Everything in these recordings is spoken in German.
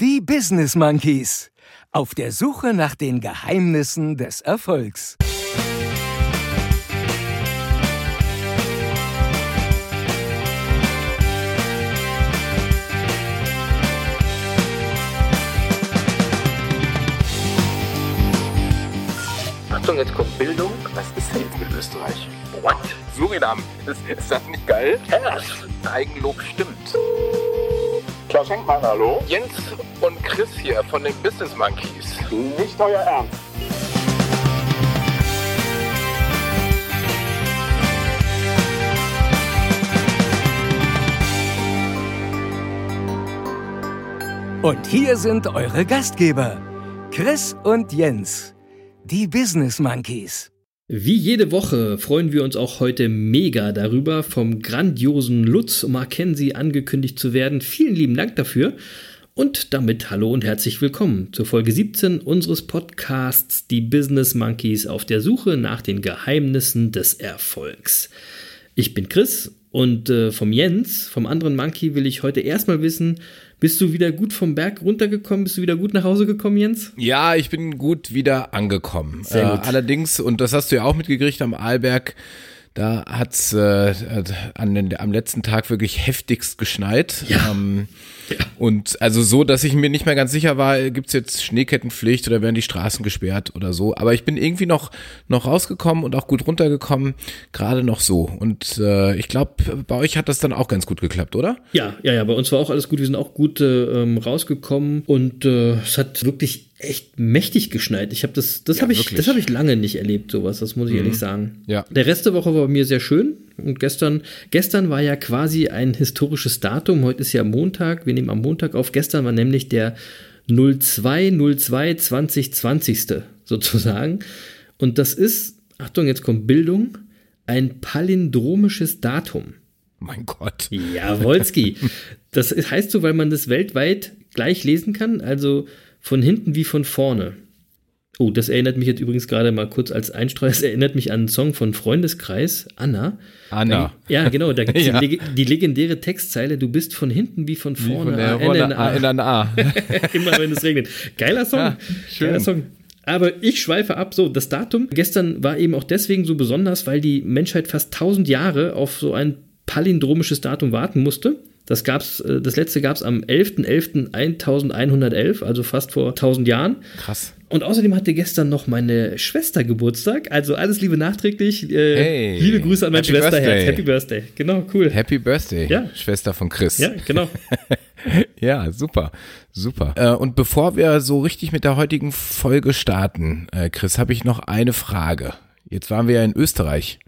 Die Business Monkeys. Auf der Suche nach den Geheimnissen des Erfolgs. Achtung, jetzt kommt Bildung. Was ist denn jetzt mit Österreich? What? Surinam. Ist, ist das nicht geil? Yes. Eigenlob stimmt. Klaus Henkmann, hallo? Jens und Chris hier von den Business Monkeys. Nicht euer Ernst. Und hier sind eure Gastgeber, Chris und Jens, die Business Monkeys. Wie jede Woche freuen wir uns auch heute mega darüber, vom grandiosen Lutz Mackenzie angekündigt zu werden. Vielen lieben Dank dafür. Und damit hallo und herzlich willkommen zur Folge 17 unseres Podcasts Die Business Monkeys auf der Suche nach den Geheimnissen des Erfolgs. Ich bin Chris und äh, vom Jens, vom anderen Monkey, will ich heute erstmal wissen, bist du wieder gut vom Berg runtergekommen? Bist du wieder gut nach Hause gekommen, Jens? Ja, ich bin gut wieder angekommen. Sehr gut. Äh, allerdings, und das hast du ja auch mitgekriegt am Arlberg, da hat's äh, an den, am letzten Tag wirklich heftigst geschneit. Ja. Ähm, Und also so, dass ich mir nicht mehr ganz sicher war, gibt's jetzt Schneekettenpflicht oder werden die Straßen gesperrt oder so. Aber ich bin irgendwie noch, noch rausgekommen und auch gut runtergekommen, gerade noch so. Und äh, ich glaube, bei euch hat das dann auch ganz gut geklappt, oder? Ja, ja, ja, bei uns war auch alles gut. Wir sind auch gut äh, ähm, rausgekommen und äh, es hat wirklich echt mächtig geschneit. Ich habe das, das Ja, habe ich, das habe ich lange nicht erlebt, sowas. Das muss ich ehrlich sagen. Ja. Der Rest der Woche war bei mir sehr schön und gestern, gestern war ja quasi ein historisches Datum. Heute ist ja Montag. Wir nehmen am Montag auf. Gestern war nämlich der 0202 2020. sozusagen. Und das ist, Achtung, jetzt kommt Bildung, ein palindromisches Datum. Mein Gott. Jawolski. Das heißt so, weil man das weltweit gleich lesen kann, also von hinten wie von vorne. Oh, das erinnert mich jetzt übrigens gerade mal kurz als Einstreuer. Das erinnert mich an einen Song von Freundeskreis, Anna. Anna. Da, ja, genau, da gibt es Ja. die, die legendäre Textzeile, du bist von hinten wie von Wie vorne. von der A, N, Rolle N, A. A, in ein A. Immer wenn es regnet. Geiler Song. Ja, schön. Geiler Song. Aber ich schweife ab. So, das Datum gestern war eben auch deswegen so besonders, weil die Menschheit fast 1000 Jahre auf so ein palindromisches Datum warten musste. Das gab's, äh, das letzte gab es am 11.11.1111, also fast vor 1000 Jahren. Krass. Und außerdem hatte gestern noch meine Schwester Geburtstag. Also alles Liebe nachträglich. Äh, Hey. Liebe Grüße an mein Happy Schwesterherz. Birthday. Happy Birthday. Genau, cool. Happy Birthday, Ja. Schwester von Chris. Ja, genau. Ja, super, super. Äh, und bevor wir so richtig mit der heutigen Folge starten, äh, Chris, habe ich noch eine Frage. Jetzt waren wir ja in Österreich.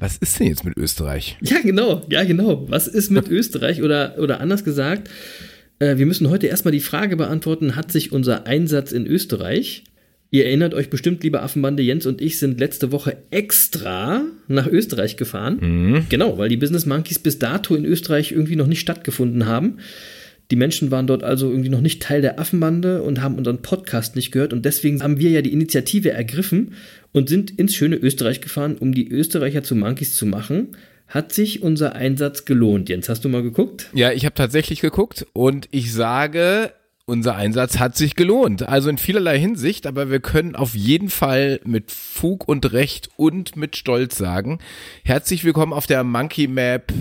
Was ist denn jetzt mit Österreich? Ja, genau, ja, genau. Was ist mit Österreich oder, oder anders gesagt, äh, wir müssen heute erstmal die Frage beantworten, hat sich unser Einsatz in Österreich, ihr erinnert euch bestimmt, liebe Affenbande, Jens und ich sind letzte Woche extra nach Österreich gefahren. Genau, weil die Business Monkeys bis dato in Österreich irgendwie noch nicht stattgefunden haben. Die Menschen waren dort also irgendwie noch nicht Teil der Affenbande und haben unseren Podcast nicht gehört. Und deswegen haben wir ja die Initiative ergriffen und sind ins schöne Österreich gefahren, um die Österreicher zu Monkeys zu machen. Hat sich unser Einsatz gelohnt? Jens, hast du mal geguckt? Ja, ich habe tatsächlich geguckt und ich sage, unser Einsatz hat sich gelohnt. Also in vielerlei Hinsicht, aber wir können auf jeden Fall mit Fug und Recht und mit Stolz sagen, herzlich willkommen auf der Monkey Map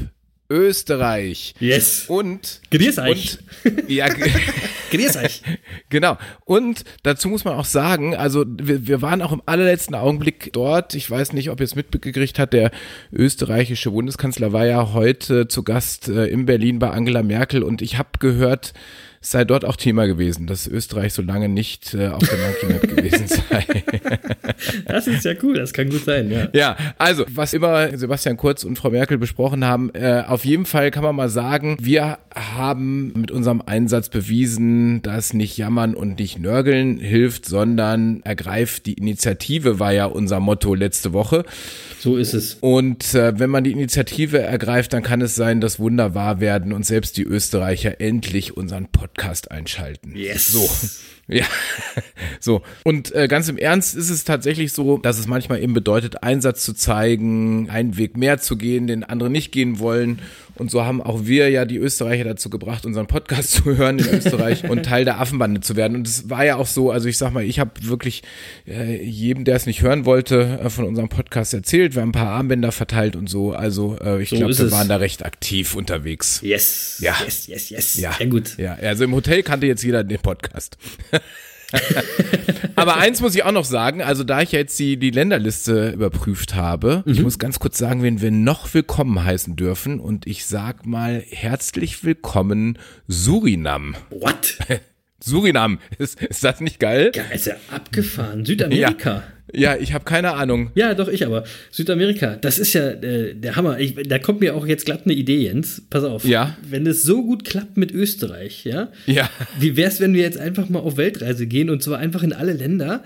Österreich. Yes. Und Grüß euch. Und, ja, Grüß euch. Genau. Und dazu muss man auch sagen, also wir, wir waren auch im allerletzten Augenblick dort. Ich weiß nicht, ob ihr es mitgekriegt habt, der österreichische Bundeskanzler war ja heute zu Gast äh, in Berlin bei Angela Merkel und ich habe gehört, sei dort auch Thema gewesen, dass Österreich so lange nicht äh, auf der Monkey Map gewesen sei. Das ist ja cool, das kann gut sein, ja. Ja, also, was immer Sebastian Kurz und Frau Merkel besprochen haben, äh, auf jeden Fall kann man mal sagen, wir haben mit unserem Einsatz bewiesen, dass nicht jammern und nicht nörgeln hilft, sondern ergreift die Initiative, war ja unser Motto letzte Woche. So ist es. Und äh, wenn man die Initiative ergreift, dann kann es sein, dass Wunder wahr werden und selbst die Österreicher endlich unseren Podcast einschalten. Yes. So. Ja, so. Und äh, ganz im Ernst ist es tatsächlich so, dass es manchmal eben bedeutet, Einsatz zu zeigen, einen Weg mehr zu gehen, den andere nicht gehen wollen. Und so haben auch wir ja die Österreicher dazu gebracht, unseren Podcast zu hören in Österreich und Teil der Affenbande zu werden. Und es war ja auch so, also ich sag mal, ich habe wirklich äh, jedem, der es nicht hören wollte, äh, von unserem Podcast erzählt. Wir haben ein paar Armbänder verteilt und so. Also äh, ich So glaube, wir es. waren da recht aktiv unterwegs. Yes. Ja. Yes, yes, yes. Ja. Sehr gut. Ja, also im Hotel kannte jetzt jeder den Podcast. Aber eins muss ich auch noch sagen, also da ich ja jetzt die, die Länderliste überprüft habe, Mhm. ich muss ganz kurz sagen, wen wir noch willkommen heißen dürfen und ich sag mal herzlich willkommen Surinam. What? Surinam, ist, ist das nicht geil? Ja, ist ja abgefahren. Südamerika. Ja, ich habe keine Ahnung. Ja. doch, ich aber. Südamerika, das ist ja äh, der Hammer. Ich, da kommt mir auch jetzt glatt eine Idee, Jens. Pass auf. Ja. Wenn es so gut klappt mit Österreich, ja, Ja. Wie wär's, wenn wir jetzt einfach mal auf Weltreise gehen und zwar einfach in alle Länder,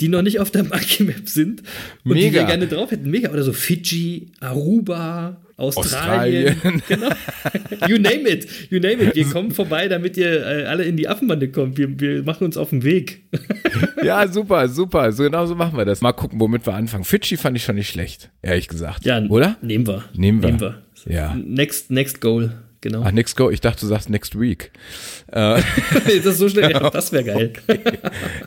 die noch nicht auf der Monkey Map sind und die Mega. wir gerne drauf hätten? Mega. Oder so Fidschi, Aruba, Australien. Australien. Genau. You name it. You name it. Wir kommen vorbei, damit ihr äh, alle in die Affenbande kommt. Wir, wir machen uns auf den Weg. Ja, super, super. So genau so machen wir das. Mal gucken, womit wir anfangen. Fidschi fand ich schon nicht schlecht, ehrlich gesagt. Ja, Oder? Nehmen wir. Nehmen wir. Nehmen wir. Ja. Next, next goal. Genau. Ach, next go. Ich dachte, du sagst next week. Äh, das ist so schnell. Ja, das wäre geil.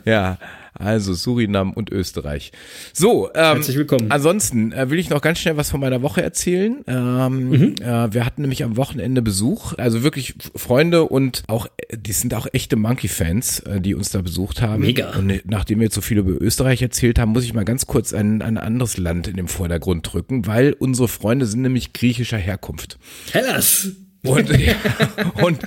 Ja, also Surinam und Österreich. So, ähm, Herzlich willkommen. Ansonsten äh, will ich noch ganz schnell was von meiner Woche erzählen. Ähm, Mhm. äh, wir hatten nämlich am Wochenende Besuch, also wirklich Freunde und auch, die sind auch echte Monkey-Fans, äh, die uns da besucht haben. Mega. Und äh, nachdem wir jetzt so viel über Österreich erzählt haben, muss ich mal ganz kurz ein, ein anderes Land in den Vordergrund drücken, weil unsere Freunde sind nämlich griechischer Herkunft. Hellas. Und, und,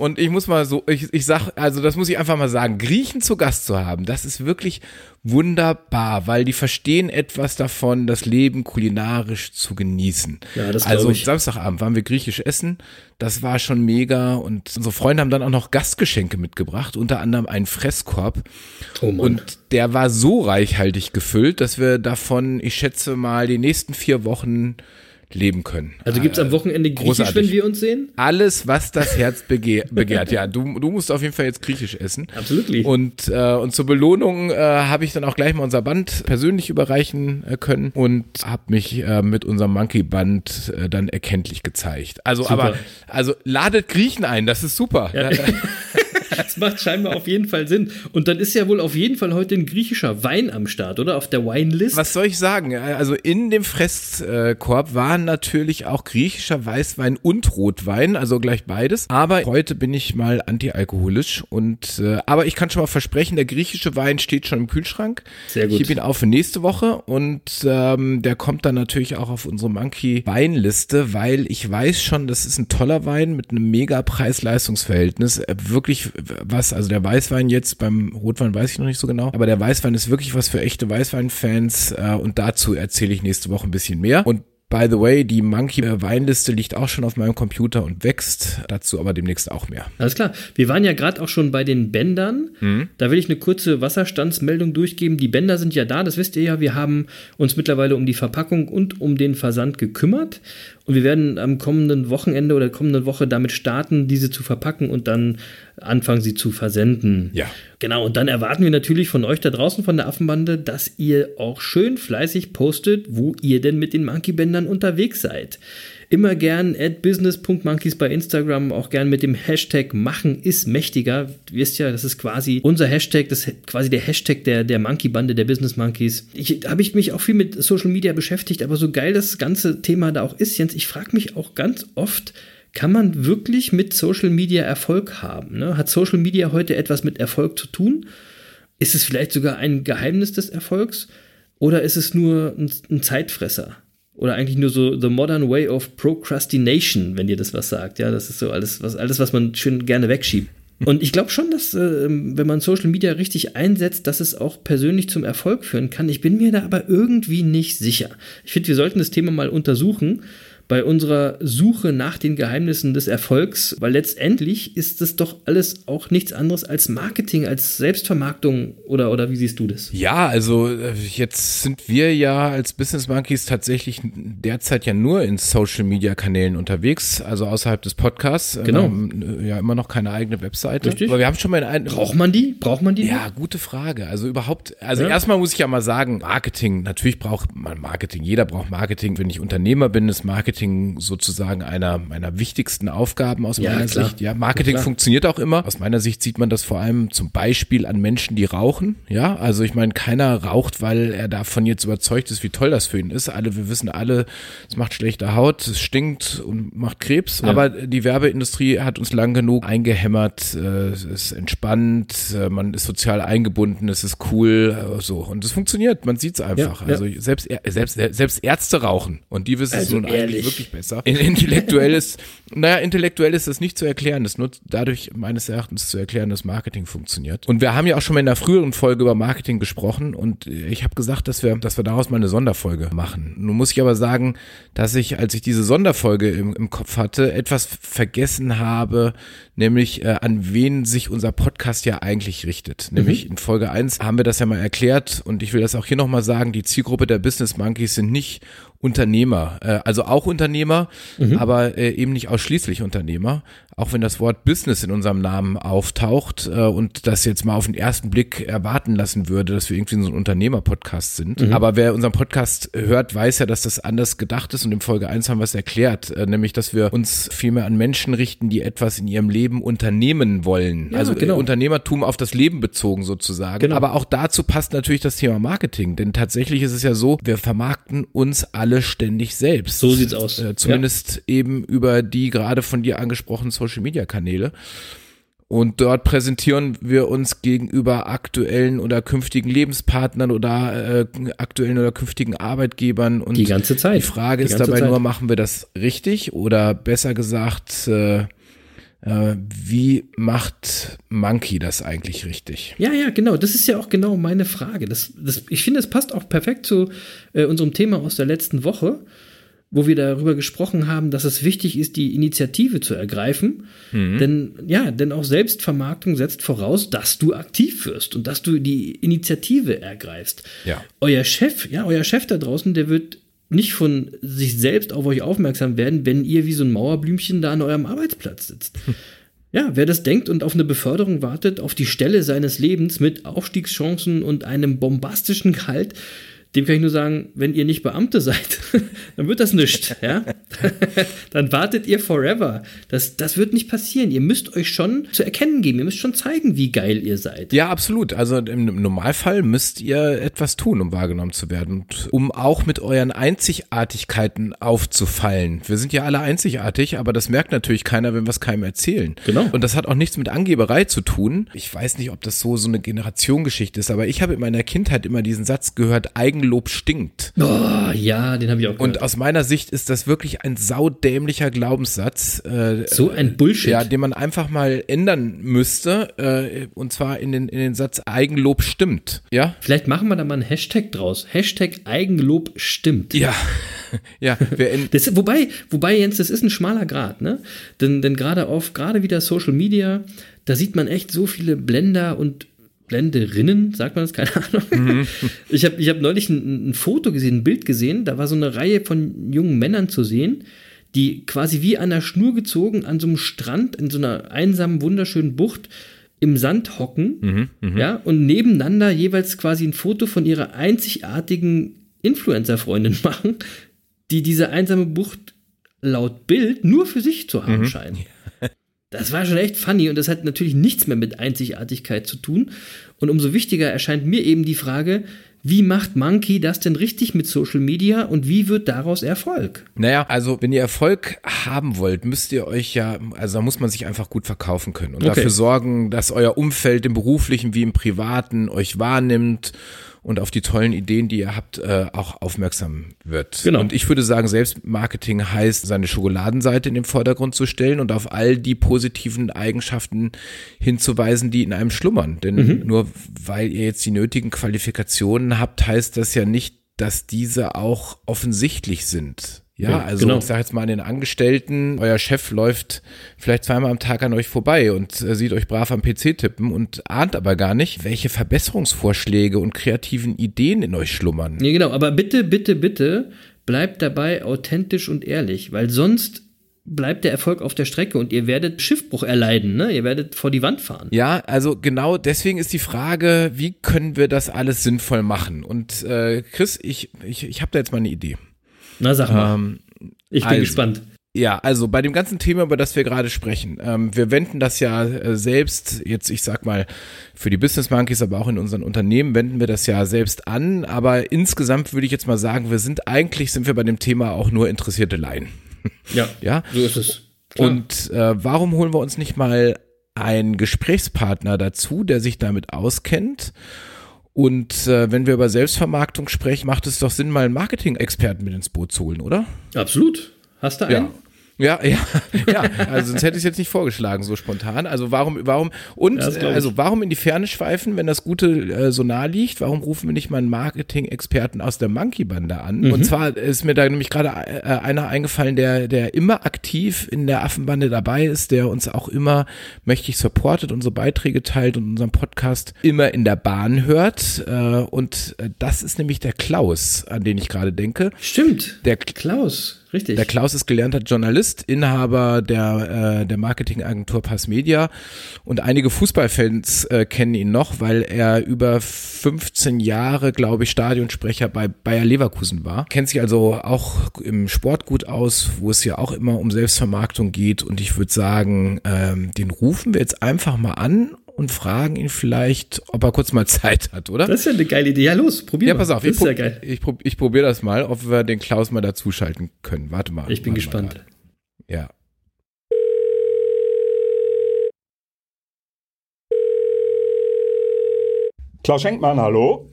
und ich muss mal so, ich, ich sag, also das muss ich einfach mal sagen, Griechen zu Gast zu haben, das ist wirklich wunderbar, weil die verstehen etwas davon, das Leben kulinarisch zu genießen. Ja, das Also ich. Samstagabend waren wir griechisch essen, das war schon mega und unsere Freunde haben dann auch noch Gastgeschenke mitgebracht, unter anderem einen Fresskorb. Oh Mann. Und der war so reichhaltig gefüllt, dass wir davon, ich schätze mal, die nächsten vier Wochen leben können. also gibt's am Wochenende Griechisch, großartig. wenn wir uns sehen? Alles, was das Herz bege begehrt. Ja, du, du musst auf jeden Fall jetzt griechisch essen. Absolutely. Und, äh, und zur Belohnung äh, habe ich dann auch gleich mal unser Band persönlich überreichen äh, können und habe mich äh, mit unserem Monkey Band äh, dann erkenntlich gezeigt. Also, Super. aber, also ladet Griechen ein, das ist super. Ja. Das macht scheinbar auf jeden Fall Sinn. Und dann ist ja wohl auf jeden Fall heute ein griechischer Wein am Start, oder? Auf der Wine-List. Was soll ich sagen? Also in dem Fresskorb waren natürlich auch griechischer Weißwein und Rotwein, also gleich beides. Aber heute bin ich mal antialkoholisch und äh, aber ich kann schon mal versprechen, der griechische Wein steht schon im Kühlschrank. Sehr gut. Ich heb ihn auf für nächste Woche und ähm, der kommt dann natürlich auch auf unsere Monkey Weinliste, weil ich weiß schon, das ist ein toller Wein mit einem mega Preis-Leistungs-Verhältnis. Äh, Wirklich was, also der Weißwein jetzt beim Rotwein weiß ich noch nicht so genau, aber der Weißwein ist wirklich was für echte Weißwein-Fans äh, und dazu erzähle ich nächste Woche ein bisschen mehr. Und By the way, die Monkey Weinliste liegt auch schon auf meinem Computer und wächst. Dazu aber demnächst auch mehr. Alles klar. Wir waren ja gerade auch schon bei den Bändern. Mhm. Da will ich eine kurze Wasserstandsmeldung durchgeben. Die Bänder sind ja da, das wisst ihr ja. Wir haben uns mittlerweile um die Verpackung und um den Versand gekümmert. Und wir werden am kommenden Wochenende oder kommenden Woche damit starten, diese zu verpacken und dann anfangen, sie zu versenden. Ja. Genau, und dann erwarten wir natürlich von euch da draußen von der Affenbande, dass ihr auch schön fleißig postet, wo ihr denn mit den Monkey-Bändern unterwegs seid. Immer gern at business.monkeys bei Instagram, auch gern mit dem Hashtag machen ist mächtiger. Du wisst ja, das ist quasi unser Hashtag, das ist quasi der Hashtag der, der Monkey-Bande, der Business Monkeys. Ich habe ich mich auch viel mit Social Media beschäftigt, aber so geil das ganze Thema da auch ist, Jens, ich frage mich auch ganz oft, kann man wirklich mit Social Media Erfolg haben? Ne? Hat Social Media heute etwas mit Erfolg zu tun? Ist es vielleicht sogar ein Geheimnis des Erfolgs? Oder ist es nur ein, ein Zeitfresser? Oder eigentlich nur so the modern way of procrastination, wenn ihr das was sagt. Ja, das ist so alles, was, alles, was man schön gerne wegschiebt. Und ich glaube schon, dass, äh, wenn man Social Media richtig einsetzt, dass es auch persönlich zum Erfolg führen kann. Ich bin mir da aber irgendwie nicht sicher. Ich finde, wir sollten das Thema mal untersuchen bei unserer Suche nach den Geheimnissen des Erfolgs, weil letztendlich ist das doch alles auch nichts anderes als Marketing, als Selbstvermarktung oder, oder wie siehst du das? Ja, also äh, jetzt sind wir ja als Business Monkeys tatsächlich derzeit ja nur in Social Media Kanälen unterwegs, also außerhalb des Podcasts. Genau. Wir haben äh, ja immer noch keine eigene Webseite. Richtig. Aber wir haben schon mal in ein, Braucht man die? Braucht man die? Ja, gute Frage. Also überhaupt, also Ja. erstmal muss ich ja mal sagen, Marketing, natürlich braucht man Marketing. Jeder braucht Marketing. Wenn ich Unternehmer bin, ist Marketing Marketing sozusagen einer meiner wichtigsten Aufgaben aus Ja, meiner klar. Sicht. Ja, Marketing Klar. funktioniert auch immer. Aus meiner Sicht sieht man das vor allem zum Beispiel an Menschen, die rauchen. Ja, also ich meine, keiner raucht, weil er davon jetzt überzeugt ist, wie toll das für ihn ist. Alle, wir wissen alle, es macht schlechte Haut, es stinkt und macht Krebs. Ja. Aber die Werbeindustrie hat uns lang genug eingehämmert. Äh, es ist entspannt, äh, man ist sozial eingebunden, es ist cool, äh, so. Und es funktioniert, man sieht es einfach. Ja, ja. Also selbst, selbst, selbst Ärzte rauchen. Und die wissen es Also nun eigentlich ehrlich. Wirklich besser. In- Intellektuell ist, naja, intellektuell ist das nicht zu erklären. Das nur dadurch meines Erachtens zu erklären, dass Marketing funktioniert. Und wir haben ja auch schon mal in einer früheren Folge über Marketing gesprochen und ich habe gesagt, dass wir, dass wir daraus mal eine Sonderfolge machen. Nun muss ich aber sagen, dass ich, als ich diese Sonderfolge im, im Kopf hatte, etwas vergessen habe, nämlich äh, an wen sich unser Podcast ja eigentlich richtet. Nämlich in Folge 1 haben wir das ja mal erklärt und ich will das auch hier nochmal sagen, die Zielgruppe der Business Monkeys sind nicht Unternehmer, äh, also auch Unternehmer, aber äh, eben nicht ausschließlich Unternehmer, auch wenn das Wort Business in unserem Namen auftaucht äh, und das jetzt mal auf den ersten Blick erwarten lassen würde, dass wir irgendwie so ein Unternehmer-Podcast sind. Aber wer unseren Podcast hört, weiß ja, dass das anders gedacht ist und in Folge 1 haben wir es erklärt, äh, nämlich, dass wir uns vielmehr an Menschen richten, die etwas in ihrem Leben unternehmen wollen. Ja, also genau. äh, Unternehmertum auf das Leben bezogen sozusagen. Genau. Aber auch dazu passt natürlich das Thema Marketing, denn tatsächlich ist es ja so, wir vermarkten uns alle ständig selbst. So sieht's aus. Äh, zumindest eben über die gerade von dir angesprochenen Social Media Kanäle. Und dort präsentieren wir uns gegenüber aktuellen oder künftigen Lebenspartnern oder äh, aktuellen oder künftigen Arbeitgebern. Und Die ganze Zeit. Die Frage Die ist dabei Zeit. nur, machen wir das richtig oder besser gesagt, äh, äh, wie macht Monkey das eigentlich richtig? Ja, ja, genau. Das ist ja auch genau meine Frage. Das, das, ich finde, es passt auch perfekt zu äh, unserem Thema aus der letzten Woche, wo wir darüber gesprochen haben, dass es wichtig ist, die Initiative zu ergreifen. Denn ja, denn auch Selbstvermarktung setzt voraus, dass du aktiv wirst und dass du die Initiative ergreifst. Ja. Euer Chef, ja, euer Chef da draußen, der wird nicht von sich selbst auf euch aufmerksam werden, wenn ihr wie so ein Mauerblümchen da an eurem Arbeitsplatz sitzt. Ja, wer das denkt und auf eine Beförderung wartet, auf die Stelle seines Lebens mit Aufstiegschancen und einem bombastischen Gehalt, dem kann ich nur sagen, wenn ihr nicht Beamte seid, dann wird das nichts, ja? dann wartet ihr forever. Das, das wird nicht passieren. Ihr müsst euch schon zu erkennen geben. Ihr müsst schon zeigen, wie geil ihr seid. Ja, absolut. Also im Normalfall müsst ihr etwas tun, um wahrgenommen zu werden und um auch mit euren Einzigartigkeiten aufzufallen. Wir sind ja alle einzigartig, aber das merkt natürlich keiner, wenn wir es keinem erzählen. Genau. Und das hat auch nichts mit Angeberei zu tun. Ich weiß nicht, ob das so so eine Generationengeschichte ist, aber ich habe in meiner Kindheit immer diesen Satz gehört: Eigenlob stinkt. Oh, ja, den habe ich auch gehört. Und aus meiner Sicht ist das wirklich ein saudämlicher Glaubenssatz. Äh, so ein Bullshit. ja, den man einfach mal ändern müsste, äh, und zwar in den, in den Satz Eigenlob stimmt. Ja? Vielleicht machen wir da mal einen Hashtag draus. Hashtag Eigenlob stimmt. Ja. ja, Das, wobei, wobei, Jens, das ist ein schmaler Grad, ne? Denn, denn gerade auf, gerade wieder Social Media, da sieht man echt so viele Blender und Blenderinnen, sagt man das, keine Ahnung. Ich habe ich hab neulich ein, ein Foto gesehen, ein Bild gesehen, da war so eine Reihe von jungen Männern zu sehen, die quasi wie an der Schnur gezogen an so einem Strand in so einer einsamen, wunderschönen Bucht im Sand hocken, ja, und nebeneinander jeweils quasi ein Foto von ihrer einzigartigen Influencer-Freundin machen, die diese einsame Bucht laut Bild nur für sich zu haben scheinen. Das war schon echt funny und das hat natürlich nichts mehr mit Einzigartigkeit zu tun. Und umso wichtiger erscheint mir eben die Frage, wie macht Monkey das denn richtig mit Social Media und wie wird daraus Erfolg? naja, also wenn ihr Erfolg haben wollt, müsst ihr euch ja, also da muss man sich einfach gut verkaufen können und Okay. dafür sorgen, dass euer Umfeld im beruflichen wie im privaten euch wahrnimmt und auf die tollen Ideen, die ihr habt, äh, auch aufmerksam wird. Genau. Und ich würde sagen, Selbstmarketing heißt, seine Schokoladenseite in den Vordergrund zu stellen und auf all die positiven Eigenschaften hinzuweisen, die in einem schlummern. Denn nur weil ihr jetzt die nötigen Qualifikationen habt, heißt das ja nicht, dass diese auch offensichtlich sind. Ja, Ja, also genau. ich sage jetzt mal an den Angestellten, euer Chef läuft vielleicht zweimal am Tag an euch vorbei und äh, sieht euch brav am PC tippen und ahnt aber gar nicht, welche Verbesserungsvorschläge und kreativen Ideen in euch schlummern. Nee, genau, aber bitte, bitte, bitte bleibt dabei authentisch und ehrlich, weil sonst bleibt der Erfolg auf der Strecke und ihr werdet Schiffbruch erleiden, ne? Ihr werdet vor die Wand fahren. Ja, also genau deswegen ist die Frage, wie können wir das alles sinnvoll machen? Und äh, Chris, ich, ich, ich habe da jetzt mal eine Idee. Na, sag mal. Ähm, Ich bin also, gespannt. Ja, also bei dem ganzen Thema, über das wir gerade sprechen, ähm, wir wenden das ja äh, selbst, jetzt ich sag mal, für die Business Monkeys, aber auch in unseren Unternehmen wenden wir das ja selbst an, aber insgesamt würde ich jetzt mal sagen, wir sind eigentlich, sind wir bei dem Thema auch nur interessierte Laien. Ja, Ja, so ist es. Klar. und äh, warum holen wir uns nicht mal einen Gesprächspartner dazu, der sich damit auskennt? Und äh, wenn wir über Selbstvermarktung sprechen, macht es doch Sinn, mal einen Marketing-Experten mit ins Boot zu holen, oder? Absolut. Hast du einen? Ja, ja, ja. Also sonst hätte ich es jetzt nicht vorgeschlagen, so spontan. Also warum, warum, und Ja, also warum in die Ferne schweifen, wenn das Gute äh, so nah liegt? Warum rufen wir nicht mal einen Marketing-Experten aus der Monkey-Bande an? Mhm. Und zwar ist mir da nämlich gerade äh, einer eingefallen, der, der immer aktiv in der Affenbande dabei ist, der uns auch immer mächtig supportet, unsere Beiträge teilt und unseren Podcast immer in der Bahn hört. Äh, und äh, das ist nämlich der Klaus, an den ich gerade denke. Stimmt. Der Klaus, richtig. der Klaus ist gelernter Journalist, Inhaber der, äh, der Marketingagentur Pass Media und einige Fußballfans äh, kennen ihn noch, weil er über 15 Jahre, glaube ich, Stadionsprecher bei Bayer Leverkusen war. Kennt sich also auch im Sport gut aus, wo es ja auch immer um Selbstvermarktung geht und ich würde sagen, ähm, den rufen wir jetzt einfach mal an und fragen ihn vielleicht, ob er kurz mal Zeit hat, oder? das ist ja eine geile Idee. Ja, los, probier ja, mal. pass auf, Das ich, ist ja prob- geil. ich, prob- ich probiere das mal, ob wir den Klaus mal dazuschalten können. Warte mal. Ich bin gespannt. Ja. Klaus Schenkmann, hallo?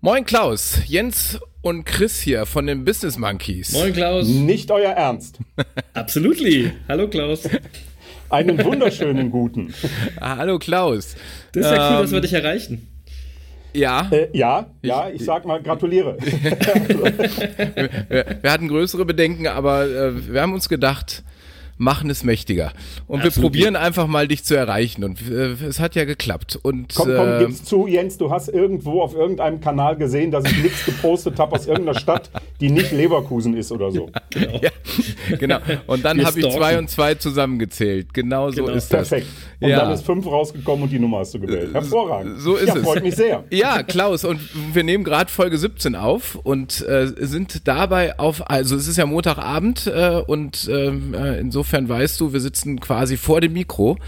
Moin Klaus, Jens und Chris hier von den Business Monkeys. Moin, Klaus. Nicht euer Ernst. Absolutely. Hallo, Klaus. Einen wunderschönen guten. Ah, hallo Klaus. Das ist ja cool, dass wir Ähm, dich erreichen. Ja, Äh, ja, ja, ich sag mal gratuliere. wir, wir hatten größere Bedenken, aber äh, wir haben uns gedacht, machen es mächtiger. Und wir Absolut. probieren einfach mal dich zu erreichen. Und äh, es hat ja geklappt. Und Komm, komm, äh, gib's zu, Jens, du hast irgendwo auf irgendeinem Kanal gesehen, dass ich nichts gepostet habe aus irgendeiner Stadt, die nicht Leverkusen ist oder so. ja, genau. Und dann Wir habe ich zwei und zwei zusammengezählt. Genau so Genau. ist das. Perfekt. Und Ja. dann ist fünf rausgekommen und die Nummer hast du gewählt. Hervorragend. So ist ja, es. freut mich sehr. Ja, Klaus, und wir nehmen gerade Folge 17 auf und äh, sind dabei auf, also es ist ja Montagabend äh, und ähm, äh, insofern weißt du, wir sitzen quasi vor dem Mikro.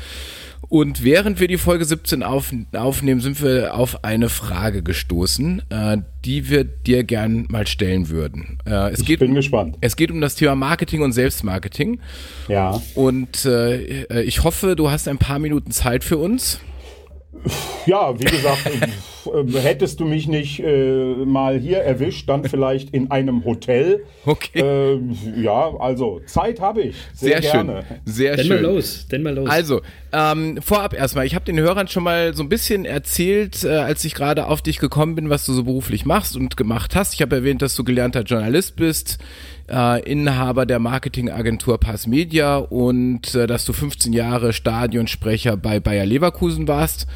Und während wir die Folge 17 auf, aufnehmen, sind wir auf eine Frage gestoßen, äh, die wir dir gern mal stellen würden. Äh, es, Ich geht, bin gespannt. es geht um das Thema Marketing und Selbstmarketing. Ja. Und äh, ich hoffe, du hast ein paar Minuten Zeit für uns. Ja, wie gesagt, äh, hättest du mich nicht äh, mal hier erwischt, dann vielleicht in einem Hotel. Okay. Äh, ja, also Zeit habe ich. Sehr, Sehr, gerne. schön. Sehr Denn schön. mal los. Denn mal los. Also, ähm, vorab erstmal, ich habe den Hörern schon mal so ein bisschen erzählt, äh, als ich gerade auf dich gekommen bin, was du so beruflich machst und gemacht hast. Ich habe erwähnt, dass du gelernter Journalist bist, äh, Inhaber der Marketingagentur Pass Media und äh, dass du 15 Jahre Stadionsprecher bei Bayer Leverkusen warst.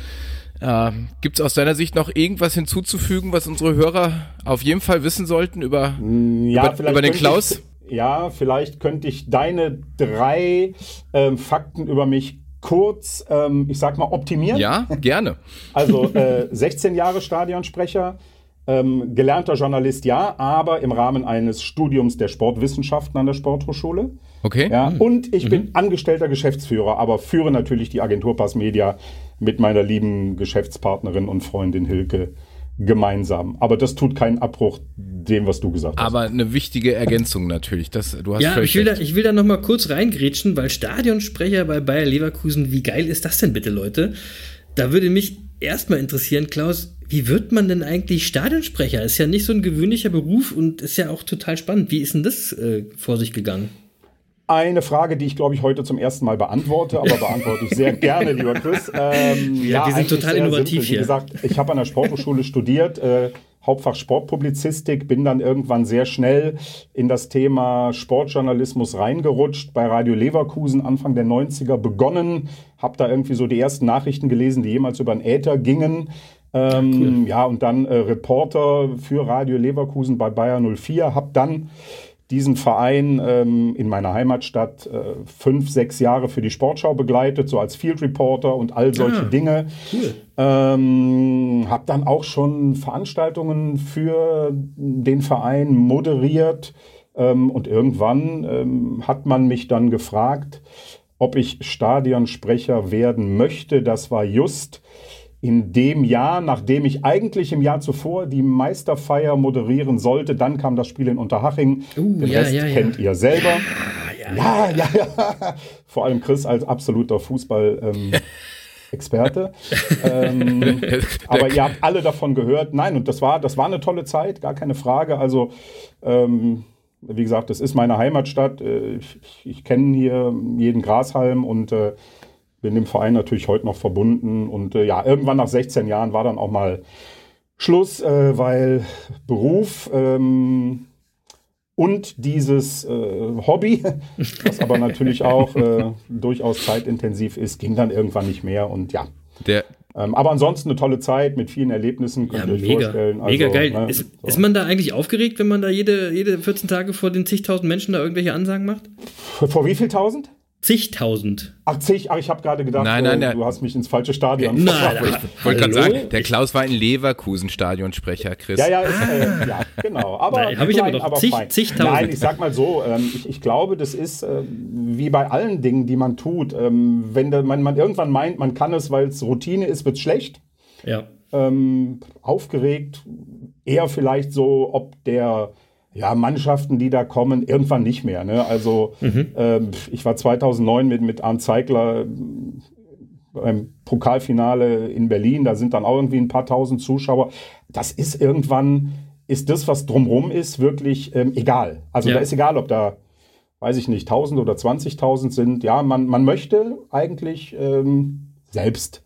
Äh, Gibt es aus deiner Sicht noch irgendwas hinzuzufügen, was unsere Hörer auf jeden Fall wissen sollten über, Ja, über, über den Klaus? Ich, ja, vielleicht könnte ich deine drei ähm, Fakten über mich kurz, ähm, ich sag mal, optimieren. Ja, gerne. Also äh, 16 Jahre Stadionsprecher, ähm, gelernter Journalist, ja, aber im Rahmen eines Studiums der Sportwissenschaften an der Sporthochschule. Okay. Ja, und ich bin angestellter Geschäftsführer, aber führe natürlich die Agentur Pass Media mit meiner lieben Geschäftspartnerin und Freundin Hilke gemeinsam. Aber das tut keinen Abbruch dem, was du gesagt hast. Aber eine wichtige Ergänzung natürlich. Das, du hast ja, ich will, da, ich will da noch mal kurz reingrätschen, weil Stadionsprecher bei Bayer Leverkusen, wie geil ist das denn bitte, Leute? Da würde mich erstmal interessieren, Klaus, wie wird man denn eigentlich Stadionsprecher? Ist ja nicht so ein gewöhnlicher Beruf und ist ja auch total spannend. Wie ist denn das äh, vor sich gegangen? Eine Frage, die ich glaube ich heute zum ersten Mal beantworte, aber beantworte ich sehr gerne, lieber Chris. Ähm, Ja, wir sind total innovativ simpel. Wie hier. gesagt, ich habe an der Sporthochschule studiert, äh, Hauptfach Sportpublizistik, bin dann irgendwann sehr schnell in das Thema Sportjournalismus reingerutscht, bei Radio Leverkusen Anfang der 90er begonnen, habe da irgendwie so die ersten Nachrichten gelesen, die jemals über den Äther gingen. Ähm, Ja, und dann äh, Reporter für Radio Leverkusen bei Bayer 04, habe dann diesen Verein ähm, in meiner Heimatstadt äh, fünf, sechs Jahre für die Sportschau begleitet, so als Field Reporter und all solche Ah, Dinge. Cool. Ähm, habe dann auch schon Veranstaltungen für den Verein moderiert. Ähm, und irgendwann ähm, hat man mich dann gefragt, ob ich Stadionsprecher werden möchte. Das war just in dem Jahr, nachdem ich eigentlich im Jahr zuvor die Meisterfeier moderieren sollte. Dann kam das Spiel in Unterhaching. Uh, Den ja, Rest ja, ja. kennt ihr selber. Ja, ja, Ja. Vor allem Chris als absoluter Fußball. Ähm, Experte. ähm, aber ihr habt alle davon gehört. Nein, und das war, das war eine tolle Zeit, gar keine Frage. Also, ähm, wie gesagt, das ist meine Heimatstadt. Äh, Ich, ich kenne hier jeden Grashalm und äh, bin dem Verein natürlich heute noch verbunden. Und äh, ja, irgendwann nach 16 Jahren war dann auch mal Schluss, äh, weil Beruf ähm, und dieses äh, Hobby, was aber natürlich auch äh, durchaus zeitintensiv ist, ging dann irgendwann nicht mehr. Und ja, Der, ähm, aber ansonsten eine tolle Zeit mit vielen Erlebnissen, könnt Ja, ihr euch mega. vorstellen. Also, mega geil. ne, ist, so. ist man da eigentlich aufgeregt, wenn man da jede, jede 14 Tage vor den zigtausend Menschen da irgendwelche Ansagen macht? Vor wie viel tausend? Zigtausend. Ach, zig? Ach, ich habe gerade gedacht, Nein, nein, äh, du hast mich ins falsche Stadion Nein, verbracht. nein. wollte gerade sagen, der Klaus war ein Leverkusen-Stadionsprecher, Chris. Ja, ja, ist, äh, ja, genau. Aber, Nein, hab ich aber doch zig- fein. zigtausend. Nein, ich sag mal so, ähm, ich, ich glaube, das ist äh, wie bei allen Dingen, die man tut. Ähm, wenn da, man, man irgendwann meint, man kann es, weil es Routine ist, wird es schlecht. Ja. ähm, aufgeregt, eher vielleicht so, ob der ja, Mannschaften, die da kommen, irgendwann nicht mehr. Ne? Also ähm, ich war 2009 mit, mit Arndt Zeigler ähm, beim Pokalfinale in Berlin, da sind dann auch irgendwie ein paar tausend Zuschauer. Das ist irgendwann, ist das, was drumrum ist, wirklich ähm, egal. Also Ja. da ist egal, ob da, weiß ich nicht, 1000 oder 20.000 sind. Ja, man, man möchte eigentlich ähm, selbst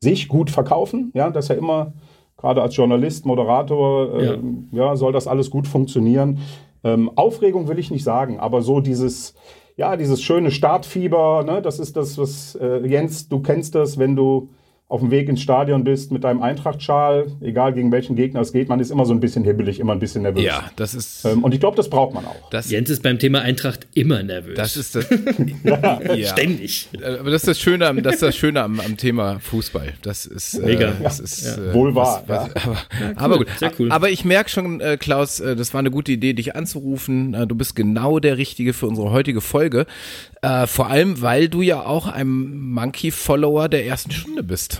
sich gut verkaufen. Ja, das ist ja immer, gerade als Journalist, Moderator, Ja. ähm, ja. soll das alles gut funktionieren. Ähm, Aufregung will ich nicht sagen, aber so dieses, ja, dieses schöne Startfieber, ne, das ist das, was, äh, Jens, du kennst das, wenn du auf dem Weg ins Stadion bist mit deinem Eintrachtschal, egal gegen welchen Gegner es geht, man ist immer so ein bisschen hibbelig, immer ein bisschen nervös. Ja, das ist, Ähm, und ich glaube, das braucht man auch. das, Jens ist beim Thema Eintracht immer nervös. das ist das, ja. Ständig. Aber das ist das Schöne, am- das ist das Schöne am, am Thema Fußball. Das ist äh, Mega. Das ist, Ja. äh, Wohl wahr, was- ja. aber, aber gut. sehr cool. Aber ich merke schon, äh, Klaus, äh, das war eine gute Idee, dich anzurufen. Äh, du bist genau der Richtige für unsere heutige Folge. Äh, vor allem, weil du ja auch ein Monkey-Follower der ersten Stunde bist.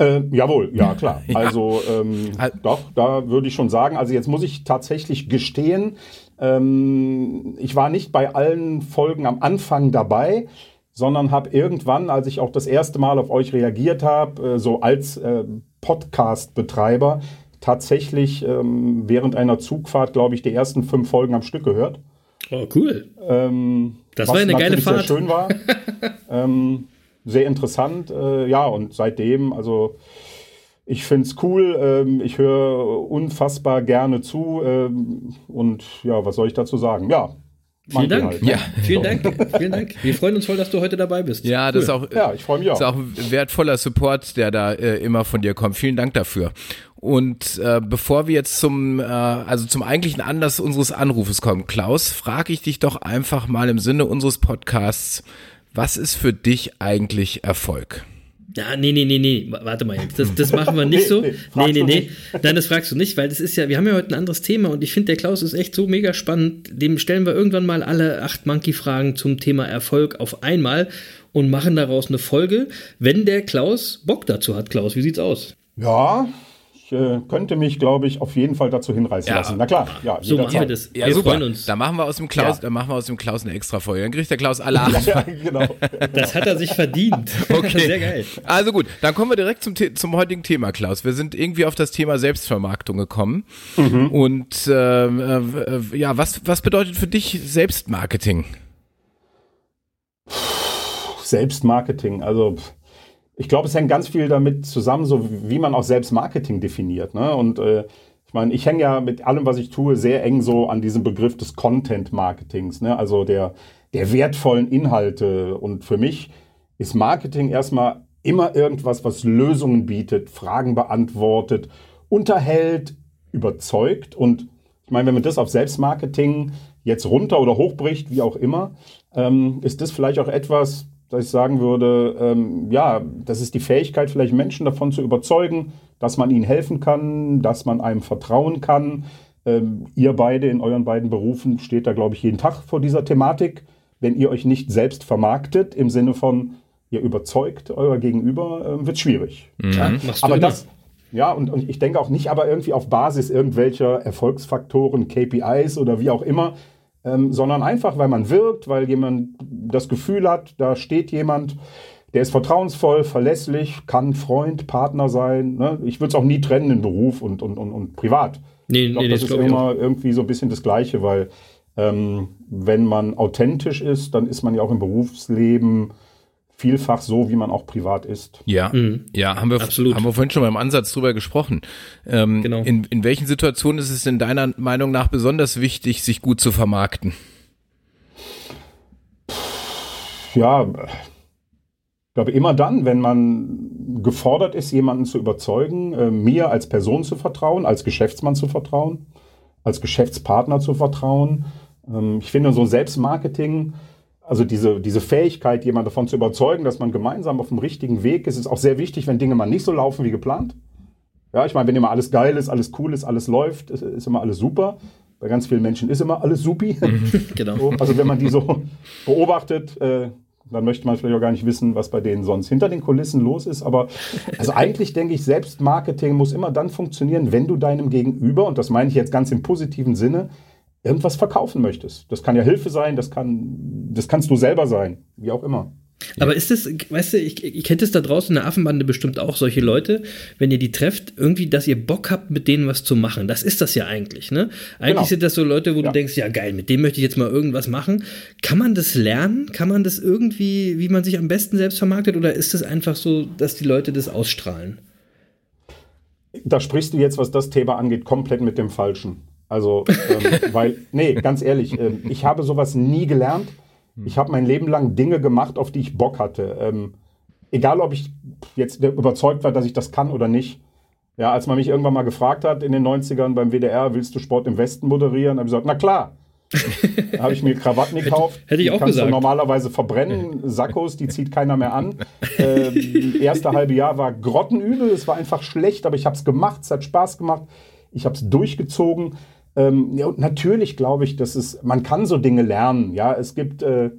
Äh, jawohl, ja klar. Also ähm, Al- doch, da würde ich schon sagen. Also jetzt muss ich tatsächlich gestehen, ähm, ich war nicht bei allen Folgen am Anfang dabei, sondern habe irgendwann, als ich auch das erste Mal auf euch reagiert habe, äh, so als äh, Podcast-Betreiber, tatsächlich ähm, während einer Zugfahrt, glaube ich, die ersten fünf Folgen am Stück gehört. Oh, cool. Ähm, Das war eine geile Fahrt. Sehr schön war. ähm, sehr interessant. Äh, ja, und seitdem, also ich finde es cool. Ähm, ich höre unfassbar gerne zu. Ähm, und ja, was soll ich dazu sagen? Ja. Vielen Dank. halt, ne? Ja. Vielen Dank. Vielen Dank. Wir freuen uns voll, dass du heute dabei bist. Ja, das ist auch, Ja, ich freue mich auch. ist auch ein wertvoller Support, der da äh, immer von dir kommt. Vielen Dank dafür. Und äh, bevor wir jetzt zum, äh, also zum eigentlichen Anlass unseres Anrufes kommen, Klaus, frage ich dich doch einfach mal im Sinne unseres Podcasts, was ist für dich eigentlich Erfolg? Ja, nee, nee, nee, nee. Warte mal jetzt. Das, das machen wir nicht Nee, so. nee, Nee, nee, nee. Nein, das fragst du nicht, weil das ist ja, wir haben ja heute ein anderes Thema und ich finde, der Klaus ist echt so mega spannend. Dem stellen wir irgendwann mal alle acht Monkey-Fragen zum Thema Erfolg auf einmal und machen daraus eine Folge, wenn der Klaus Bock dazu hat. Klaus, wie sieht's aus? Ja, ich äh, könnte mich, glaube ich, auf jeden Fall dazu hinreißen Ja. lassen. Na klar, ja. So machen wir das. wir freuen uns. Da machen wir aus dem Klaus, Ja. da machen wir aus dem Klaus eine extra Folge. Dann kriegt der Klaus alle acht. Ja, genau. Das hat er sich verdient. Okay. Sehr geil. Also gut, dann kommen wir direkt zum, zum heutigen Thema, Klaus. Wir sind irgendwie auf das Thema Selbstvermarktung gekommen. Und äh, äh, ja, was, was bedeutet für dich Selbstmarketing? Selbstmarketing, also pff, ich glaube, es hängt ganz viel damit zusammen, so wie man auch Selbstmarketing definiert. Ne? Und äh, ich meine, ich hänge ja mit allem, was ich tue, sehr eng so an diesem Begriff des Content-Marketings, ne? also der, der wertvollen Inhalte. Und für mich ist Marketing erstmal immer irgendwas, was Lösungen bietet, Fragen beantwortet, unterhält, überzeugt. Und ich meine, wenn man das auf Selbstmarketing jetzt runter oder hochbricht, wie auch immer, ähm, ist das vielleicht auch etwas, dass ich sagen würde, ähm, ja, das ist die Fähigkeit, vielleicht Menschen davon zu überzeugen, dass man ihnen helfen kann, dass man einem vertrauen kann, äh, Ähm, ihr beide in euren beiden Berufen steht da, glaube ich, jeden Tag vor dieser Thematik. Wenn ihr euch nicht selbst vermarktet, im Sinne von, ihr überzeugt euer Gegenüber, äh, wird es schwierig. Mhm. Ja, aber das, ja, und, und ich denke auch nicht aber irgendwie auf Basis irgendwelcher Erfolgsfaktoren, KPIs oder wie auch immer, ähm, sondern einfach, weil man wirkt, weil jemand das Gefühl hat, da steht jemand, der ist vertrauensvoll, verlässlich, kann Freund, Partner sein. Ne? Ich würde es auch nie trennen in Beruf und, und, und, und privat. Nee, ich glaube, nee, das, das ist glaub immer irgendwie so ein bisschen das Gleiche, weil ähm, wenn man authentisch ist, dann ist man ja auch im Berufsleben vielfach so, wie man auch privat ist. Ja, ja, haben wir, Absolut. haben wir vorhin schon mal im Ansatz drüber gesprochen. Ähm, Genau. in, in welchen Situationen ist es in deiner Meinung nach besonders wichtig, sich gut zu vermarkten? Ja, ich glaube immer dann, wenn man gefordert ist, jemanden zu überzeugen, äh, mir als Person zu vertrauen, als Geschäftsmann zu vertrauen, als Geschäftspartner zu vertrauen. Ähm, ich finde so Selbstmarketing, also diese, diese Fähigkeit, jemanden davon zu überzeugen, dass man gemeinsam auf dem richtigen Weg ist, ist auch sehr wichtig, wenn Dinge mal nicht so laufen wie geplant. Ja, ich meine, wenn immer alles geil ist, alles cool ist, alles läuft, ist, immer alles super. Bei ganz vielen Menschen ist immer alles supi. Genau. So, also wenn man die so beobachtet, äh, dann möchte man vielleicht auch gar nicht wissen, was bei denen sonst hinter den Kulissen los ist. Aber also eigentlich denke ich, Selbstmarketing muss immer dann funktionieren, wenn du deinem Gegenüber, und das meine ich jetzt ganz im positiven Sinne, irgendwas verkaufen möchtest. Das kann ja Hilfe sein, das kann, das kannst du selber sein, wie auch immer. Aber ist das, weißt du, ich, ihr kennt es da draußen in der Affenbande bestimmt auch solche Leute, wenn ihr die trefft, irgendwie, dass ihr Bock habt, mit denen was zu machen. Das ist das ja eigentlich, ne? Eigentlich Genau. sind das so Leute, wo Ja. du denkst, ja geil, mit dem möchte ich jetzt mal irgendwas machen. Kann man das lernen? Kann man das irgendwie, wie man sich am besten selbst vermarktet? Oder ist es einfach so, dass die Leute das ausstrahlen? Da sprichst du jetzt, was das Thema angeht, komplett mit dem Falschen. Also, ähm, weil, nee, ganz ehrlich, ähm, ich habe sowas nie gelernt. Ich habe mein Leben lang Dinge gemacht, auf die ich Bock hatte. Ähm, egal, ob ich jetzt überzeugt war, dass ich das kann oder nicht. Ja, als man mich irgendwann mal gefragt hat in den 90ern beim WDR, willst du Sport im Westen moderieren? habe ich gesagt, na klar. Da habe ich mir Krawatten gekauft. hätte ich die auch kannst gesagt. du normalerweise verbrennen. Sakkos, die zieht keiner mehr an. Ähm, erste halbe Jahr war grottenübel. Es war einfach schlecht, aber ich habe es gemacht. Es hat Spaß gemacht. Ich habe es durchgezogen. Ähm, ja, und natürlich glaube ich, dass es, man kann so Dinge lernen. Ja, es gibt, äh, äh,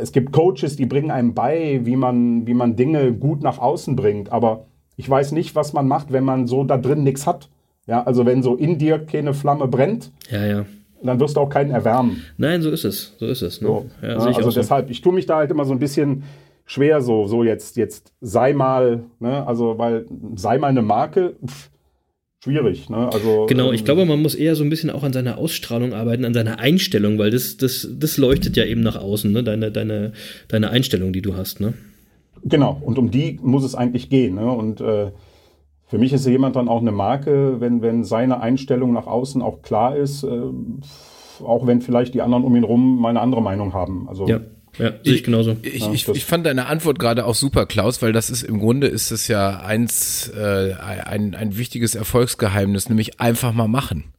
es gibt Coaches, die bringen einem bei, wie man, wie man Dinge gut nach außen bringt. Aber ich weiß nicht, was man macht, wenn man so da drin nichts hat. Ja, also wenn so in dir keine Flamme brennt, Ja, ja. dann wirst du auch keinen erwärmen. Nein, so ist es. So ist es. Ne? So. Ja, Ja, ich also auch so. deshalb, ich tue mich da halt immer so ein bisschen schwer, so, so jetzt, jetzt sei mal, ne, also weil sei mal eine Marke, pff, schwierig, ne? Also Genau, ich ähm, glaube, man muss eher so ein bisschen auch an seiner Ausstrahlung arbeiten, an seiner Einstellung, weil das, das, das leuchtet ja eben nach außen, ne? Deine, deine, deine Einstellung, die du hast, ne? Genau, und um die muss es eigentlich gehen. Ne? Und äh, für mich ist jemand dann auch eine Marke, wenn, wenn seine Einstellung nach außen auch klar ist, äh, auch wenn vielleicht die anderen um ihn rum mal eine andere Meinung haben. Also Ja, ja, sehe ich genauso. Ich, ich, ich fand deine Antwort gerade auch super, Klaus, weil das ist im Grunde ist es ja eins äh, ein, ein wichtiges Erfolgsgeheimnis, nämlich einfach mal machen.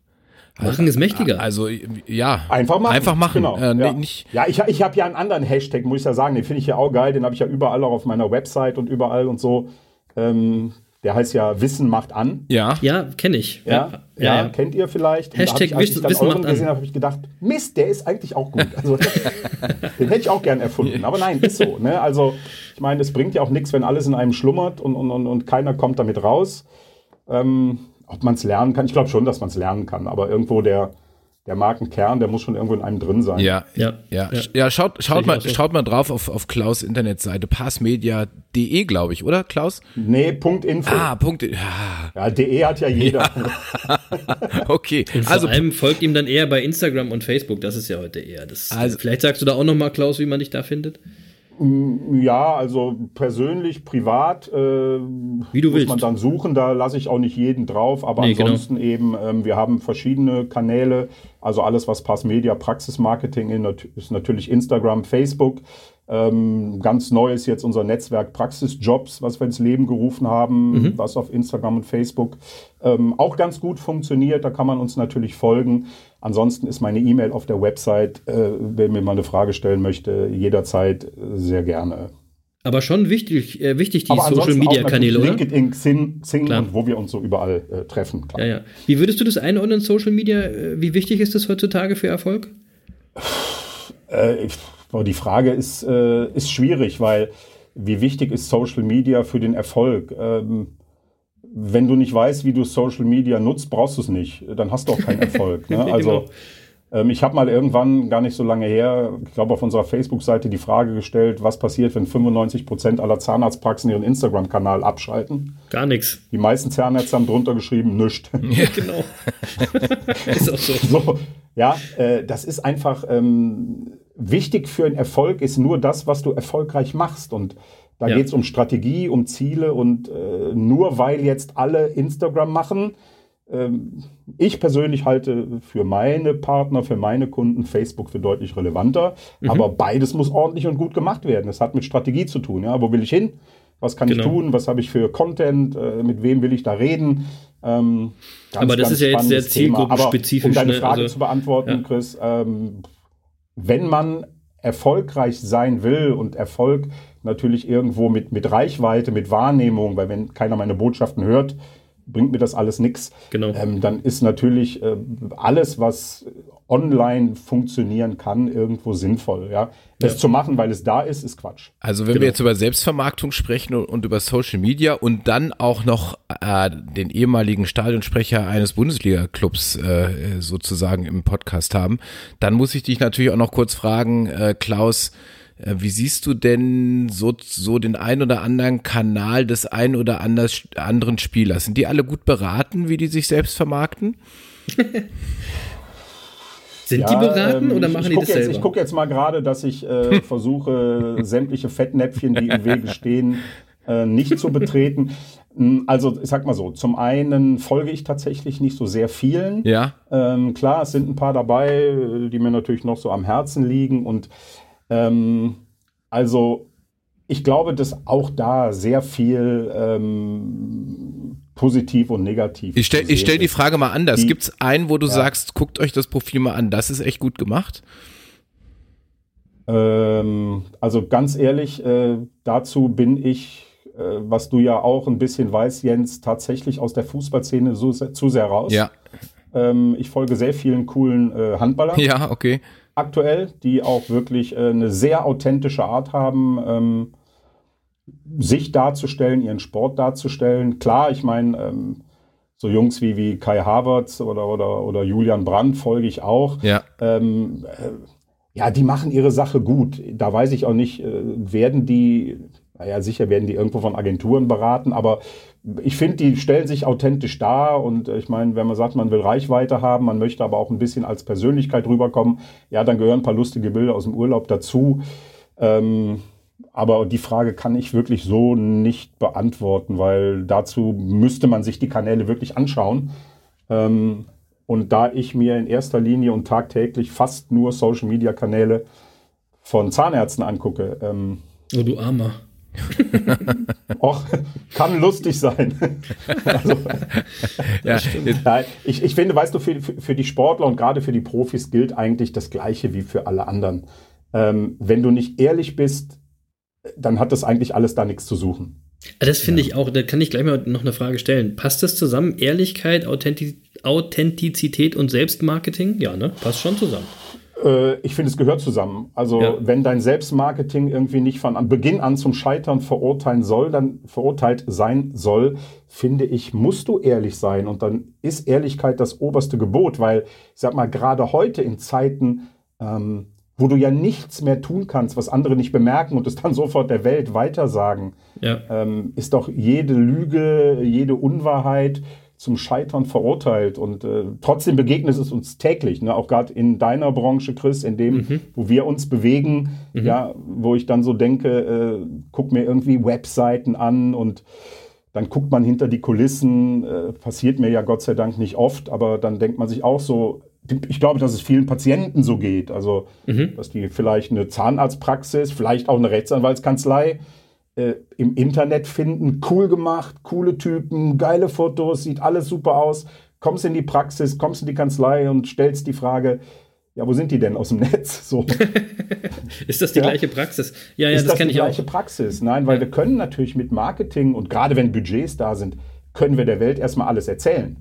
Machen ist mächtiger. Also ja, Einfach machen. Einfach machen. Genau. Äh, nee, ja, nicht, ja ich, ich habe ja einen anderen Hashtag, muss ich ja sagen. Den finde ich ja auch geil. Den habe ich ja überall auch auf meiner Website und überall und so. Ähm, der heißt ja Wissen macht an. ja. ja, kenne ich. Ja, ja, kennt ihr vielleicht. Und da hab Hashtag ich, als ich Wissen- dann gesehen habe, habe ich gedacht, Mist, der ist eigentlich auch gut. Also, den hätte ich auch gern erfunden. Aber nein, ist so. Ne? Also, ich meine, es bringt ja auch nichts, wenn alles in einem schlummert und, und, und, und keiner kommt damit raus. Ähm, ob man es lernen kann, ich glaube schon, dass man es lernen kann. Aber irgendwo der, der Markenkern, der muss schon irgendwo in einem drin sein. Ja, Ja, ja, ja. ja. schaut, schaut mal, so. schaut mal drauf auf, auf Klaus Internetseite, passmedia.de, glaube ich, oder, Klaus? Nee, Punkt Info. Ah, Punkt. Ja, Ja, DE hat ja jeder. okay. Und vor Also, allem folgt ihm dann eher bei Instagram und Facebook, das ist ja heute eher das. Also- vielleicht sagst du da auch noch mal, Klaus, wie man dich da findet? Ja, also persönlich, privat, äh, Wie du muss willst. man dann suchen. Da lasse ich auch nicht jeden drauf. Aber Nee, genau. ansonsten eben, ähm, wir haben verschiedene Kanäle. Also alles, was Pass Media Praxismarketing in- ist natürlich Instagram, Facebook. Ähm, ganz neu ist jetzt unser Netzwerk Praxisjobs, was wir ins Leben gerufen haben, Mhm. was auf Instagram und Facebook ähm, auch ganz gut funktioniert. Da kann man uns natürlich folgen. Ansonsten ist meine E-Mail auf der Website, äh, wer mir mal eine Frage stellen möchte, jederzeit äh, sehr gerne. Aber schon wichtig, äh, wichtig die Social Media Kanäle, oder? LinkedIn, Xing, Xing und wo wir uns so überall äh, treffen. Klar. Ja, ja. Wie würdest du das einordnen, Social Media? Äh, wie wichtig ist das heutzutage für Erfolg? Äh, die Frage ist, äh, ist schwierig, weil wie wichtig ist Social Media für den Erfolg? Ähm, wenn du nicht weißt, wie du Social Media nutzt, brauchst du es nicht. Dann hast du auch keinen Erfolg. Ne? Also. Ähm, ich habe mal irgendwann, gar nicht so lange her, ich glaube auf unserer Facebook-Seite die Frage gestellt, was passiert, wenn 95 Prozent aller Zahnarztpraxen ihren Instagram-Kanal abschalten? Gar nichts. Die meisten Zahnärzte haben drunter geschrieben, nichts. Ja, genau. ist auch so. so ja, äh, das ist einfach ähm, wichtig für einen Erfolg, ist nur das, was du erfolgreich machst. Und da ja. geht es um Strategie, um Ziele und äh, nur weil jetzt alle Instagram machen, ähm, ich persönlich halte für meine Partner, für meine Kunden Facebook für deutlich relevanter. Mhm. Aber beides muss ordentlich und gut gemacht werden. Es hat mit Strategie zu tun. Ja, wo will ich hin? Was kann genau. ich tun? Was habe ich für Content? Äh, mit wem will ich da reden? Ähm, ganz, Aber das ist ja jetzt sehr zielgruppenspezifisch. um deine ne? Frage also, zu beantworten, ja. Chris, ähm, wenn man erfolgreich sein will und Erfolg natürlich irgendwo mit, mit Reichweite, mit Wahrnehmung, weil wenn keiner meine Botschaften hört, bringt mir das alles nichts. Genau. Ähm, dann ist natürlich äh, alles, was online funktionieren kann, irgendwo sinnvoll. Ja? Das ja. zu machen, weil es da ist, ist Quatsch. Also wenn genau. wir jetzt über Selbstvermarktung sprechen und, und, über Social Media und dann auch noch äh, den ehemaligen Stadionsprecher eines Bundesliga-Clubs äh, sozusagen im Podcast haben, dann muss ich dich natürlich auch noch kurz fragen, äh, Klaus, äh, wie siehst du denn so, so den ein oder anderen Kanal des ein oder anders, anderen Spielers? Sind die alle gut beraten, wie die sich selbst vermarkten? Sind ja, die beraten ähm, oder machen die das jetzt, selber? Ich gucke jetzt mal gerade, dass ich äh, versuche, sämtliche Fettnäpfchen, die im Wege stehen, äh, nicht zu betreten. Hm, also, ich sag mal so, zum einen folge ich tatsächlich nicht so sehr vielen. Ja. Ähm, klar, es sind ein paar dabei, die mir natürlich noch so am Herzen liegen und ähm, also ich glaube, dass auch da sehr viel ähm, positiv und negativ. Ich stelle stell die Frage mal anders. Gibt es einen, wo du ja. sagst, guckt euch das Profil mal an, das ist echt gut gemacht? Ähm, also ganz ehrlich, äh, dazu bin ich, äh, was du ja auch ein bisschen weißt, Jens, tatsächlich aus der Fußballszene so, zu sehr raus. Ja. Ähm, ich folge sehr vielen coolen äh, Handballern. Ja, okay aktuell, die auch wirklich äh, eine sehr authentische Art haben, ähm, sich darzustellen, ihren Sport darzustellen. Klar, ich meine, ähm, so Jungs wie, wie Kai Havertz oder, oder, oder Julian Brandt folge ich auch. Ja. Ähm, äh, ja, die machen ihre Sache gut. Da weiß ich auch nicht, äh, werden die, naja, sicher werden die irgendwo von Agenturen beraten, aber ich finde, die stellen sich authentisch dar und äh, ich meine, wenn man sagt, man will Reichweite haben, man möchte aber auch ein bisschen als Persönlichkeit rüberkommen, ja, dann gehören ein paar lustige Bilder aus dem Urlaub dazu. Ähm, aber die Frage kann ich wirklich so nicht beantworten, weil dazu müsste man sich die Kanäle wirklich anschauen. Ähm, und da ich mir in erster Linie und tagtäglich fast nur Social-Media-Kanäle von Zahnärzten angucke. Ähm, oh, du Armer. Och, kann lustig sein. also, ja, ich, ich finde, weißt du, für, für die Sportler und gerade für die Profis gilt eigentlich das Gleiche wie für alle anderen. Ähm, wenn du nicht ehrlich bist, dann hat das eigentlich alles da nichts zu suchen. Das finde ja. ich auch, da kann ich gleich mal noch eine Frage stellen. Passt das zusammen? Ehrlichkeit, Authentizität und Selbstmarketing? Ja, ne? Passt schon zusammen. Äh, ich finde, es gehört zusammen. Also ja. wenn dein Selbstmarketing irgendwie nicht von Beginn an zum Scheitern verurteilen soll, dann verurteilt sein soll, finde ich, musst du ehrlich sein. Und dann ist Ehrlichkeit das oberste Gebot, weil ich sag mal, gerade heute in Zeiten, ähm, wo du ja nichts mehr tun kannst, was andere nicht bemerken und es dann sofort der Welt weitersagen, ja. ähm, ist doch jede Lüge, jede Unwahrheit zum Scheitern verurteilt. Und äh, trotzdem begegnet es uns täglich, ne? auch gerade in deiner Branche, Chris, in dem, mhm. wo wir uns bewegen, mhm. ja, wo ich dann so denke, äh, guck mir irgendwie Webseiten an und dann guckt man hinter die Kulissen, äh, passiert mir ja Gott sei Dank nicht oft, aber dann denkt man sich auch so, ich glaube, dass es vielen Patienten so geht. Also, mhm. dass die vielleicht eine Zahnarztpraxis, vielleicht auch eine Rechtsanwaltskanzlei äh, im Internet finden. Cool gemacht, coole Typen, geile Fotos, sieht alles super aus. Kommst in die Praxis, kommst in die Kanzlei und stellst die Frage, Ja, wo sind die denn aus dem Netz? So. ist das die Ja. gleiche Praxis? Ja, ja, ist das, das kenne die ich auch. gleiche Praxis? Nein, weil wir können natürlich mit Marketing und gerade wenn Budgets da sind, können wir der Welt erstmal alles erzählen.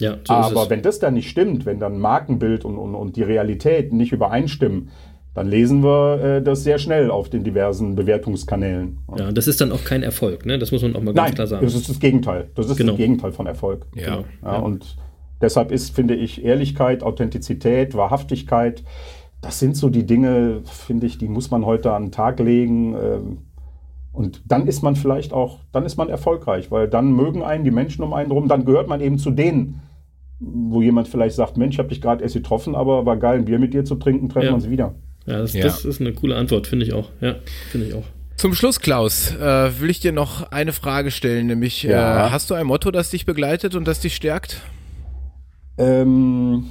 Ja, so Aber wenn das dann nicht stimmt, wenn dann Markenbild und, und, und die Realität nicht übereinstimmen, dann lesen wir äh, das sehr schnell auf den diversen Bewertungskanälen. Ja, das ist dann auch kein Erfolg, ne? Das muss man auch mal ganz Nein, klar sagen. das ist das Gegenteil. Das ist Genau. das Gegenteil von Erfolg. Ja. Genau. Ja, Und deshalb ist, finde ich, Ehrlichkeit, Authentizität, Wahrhaftigkeit, das sind so die Dinge, finde ich, die muss man heute an den Tag legen. ähm, Und dann ist man vielleicht auch, dann ist man erfolgreich, weil dann mögen einen die Menschen um einen rum, dann gehört man eben zu denen, wo jemand vielleicht sagt, Mensch, ich habe dich gerade erst getroffen, aber war geil, ein Bier mit dir zu trinken, treffen Ja. wir uns wieder. Ja, das, Ja. das ist eine coole Antwort, finde ich auch. Ja, finde ich auch. Zum Schluss, Klaus, äh, will ich dir noch eine Frage stellen, nämlich Ja. äh, hast du ein Motto, das dich begleitet und das dich stärkt? Ähm,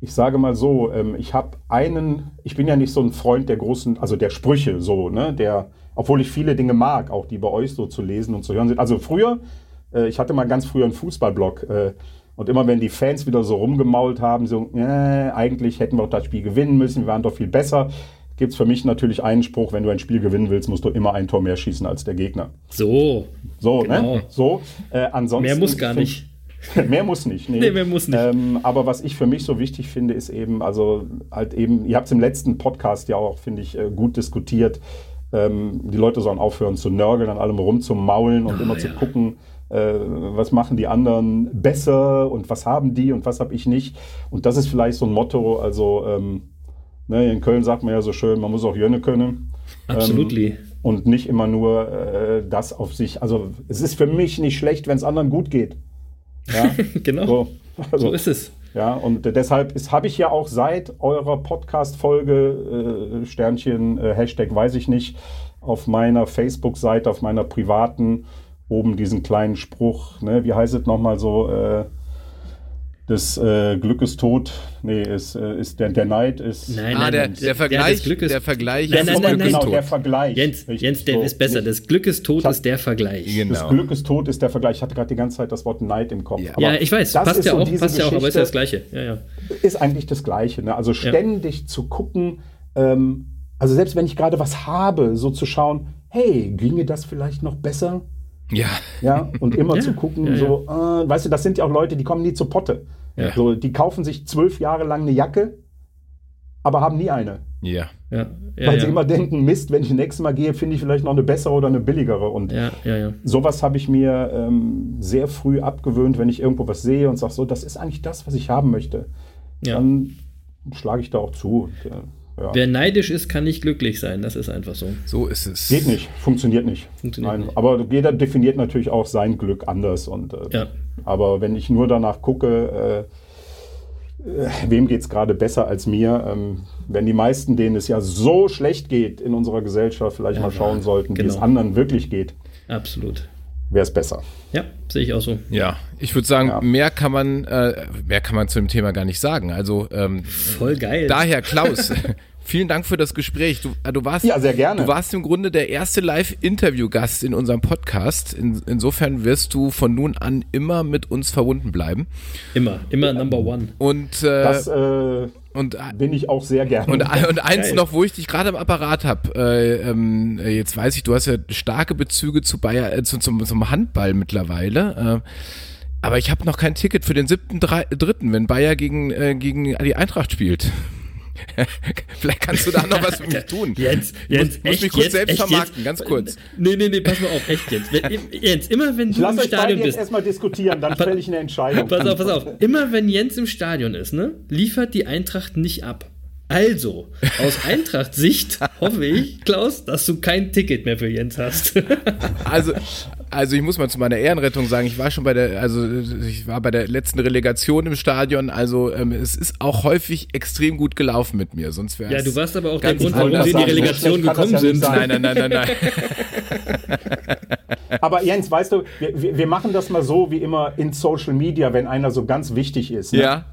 ich sage mal so, ähm, ich habe einen, ich bin ja nicht so ein Freund der großen, also der Sprüche so, ne, der, obwohl ich viele Dinge mag, auch die bei euch so zu lesen und zu hören sind. Also früher, äh, ich hatte mal ganz früher einen Fußballblog äh, und immer wenn die Fans wieder so rumgemault haben, so, äh, eigentlich hätten wir auch das Spiel gewinnen müssen, wir waren doch viel besser, gibt es für mich natürlich einen Spruch, wenn du ein Spiel gewinnen willst, musst du immer ein Tor mehr schießen als der Gegner. So, So, Genau. ne? So, äh, ansonsten. mehr muss gar nicht. mehr muss nicht. Nee, Nee, mehr muss nicht. Ähm, aber was ich für mich so wichtig finde, ist eben, also halt eben, ihr habt es im letzten Podcast ja auch, finde ich, äh, gut diskutiert. Ähm, die Leute sollen aufhören zu nörgeln, an allem rumzumaulen und Ah, immer ja. zu gucken, äh, was machen die anderen besser und was haben die und was habe ich nicht. Und das ist vielleicht so ein Motto, also ähm, ne, in Köln sagt man ja so schön, man muss auch Jönne können Absolutely. und nicht immer nur äh, das auf sich. Also es ist für mich nicht schlecht, wenn es anderen gut geht. Ja, genau. so. Also, so ist es. Ja, und deshalb habe ich ja auch seit eurer Podcast-Folge äh, Sternchen, äh, Hashtag weiß ich nicht, auf meiner Facebook-Seite, auf meiner privaten, oben diesen kleinen Spruch, ne, wie heißt es nochmal so, äh, das äh, Glück ist tot, nee, ist, äh, ist der, der Neid ist. Nein, ah, nein, der, nein. der Vergleich, ist- der Vergleich Nein, ist nein, nein, genau, tot. der Vergleich. Jens, Richtig, Jens, der so. ist besser. Das Glück ist tot, Das- ist der Vergleich. Genau. Das Glück ist tot, ist der Vergleich. Ich hatte gerade die ganze Zeit das Wort Neid im Kopf. Ja. Aber Ja, ich weiß. das Passt ist ja so auch, diese passt ja auch, aber ist ja das Gleiche. Ja, ja. ist eigentlich das Gleiche. Ne? Also ständig zu gucken, ähm, also selbst wenn ich gerade was habe, so zu schauen, hey, ginge das vielleicht noch besser? Ja, Ja, und immer Ja, zu gucken, ja, ja. so, äh, weißt du, das sind ja auch Leute, die kommen nie zu Potte. Ja. So, die kaufen sich zwölf Jahre lang eine Jacke, aber haben nie eine. ja. Ja, ja, weil ja. sie immer denken, Mist, wenn ich das nächste Mal gehe, finde ich vielleicht noch eine bessere oder eine billigere. Und ja, ja, ja. sowas habe ich mir ähm, sehr früh abgewöhnt, wenn ich irgendwo was sehe und sage, so, das ist eigentlich das, was ich haben möchte. ja. Dann schlage ich da auch zu. Und, äh, ja. Wer neidisch ist, kann nicht glücklich sein. Das ist einfach so. So ist es. Geht nicht, funktioniert nicht. Funktioniert Nein, nicht. aber jeder definiert natürlich auch sein Glück anders. Und, äh, Ja. Aber wenn ich nur danach gucke, äh, äh, wem geht es gerade besser als mir, ähm, wenn die meisten, denen es ja so schlecht geht in unserer Gesellschaft, vielleicht Ja, mal schauen ja, sollten, wie genau. es anderen wirklich geht, Absolut. Wäre es besser. Ja, sehe ich auch so. Ja, ich würde sagen, Ja. mehr kann man, äh, mehr kann man zu dem Thema gar nicht sagen. Also ähm, Voll geil. daher, Klaus, vielen Dank für das Gespräch. Du, äh, du warst, Ja, sehr gerne. Du warst im Grunde der erste Live-Interview-Gast in unserem Podcast. In, insofern wirst du von nun an immer mit uns verbunden bleiben. Immer, immer Number One. Und äh, Das äh, und bin ich auch sehr gerne. Und, und eins Geil. noch, wo ich dich gerade am Apparat habe, äh, ähm, äh, jetzt weiß ich, du hast ja starke Bezüge zu Bayer, äh, zu, zum, zum Handball mittlerweile. Äh, aber ich habe noch kein Ticket für den siebten dritten, wenn Bayer gegen, äh, gegen die Eintracht spielt. Vielleicht kannst du da noch was für mich tun. Jens, Ich Jens, muss, muss echt mich kurz jetzt, selbst echt vermarkten, jetzt? ganz kurz. Nee, nee, nee, pass mal auf, echt jetzt. Wenn, Jens, immer wenn ich du im Stadion jetzt bist. erstmal diskutieren, dann fälle ich eine Entscheidung. Pass auf, pass auf. Immer wenn Jens im Stadion ist, ne, liefert die Eintracht nicht ab. Also, aus Eintracht-Sicht hoffe ich, Klaus, dass du kein Ticket mehr für Jens hast. Also, also ich muss mal zu meiner Ehrenrettung sagen, ich war schon bei der, also ich war bei der letzten Relegation im Stadion, also ähm, es ist auch häufig extrem gut gelaufen mit mir, sonst wäre ja, du warst aber auch Ganz der Grund, warum wir in die Relegation gekommen ja sind. Nein, nein, nein, nein, nein. Aber Jens, weißt du, wir, wir- wir machen das mal so wie immer in Social Media, wenn einer so ganz wichtig ist. Ne? Ja.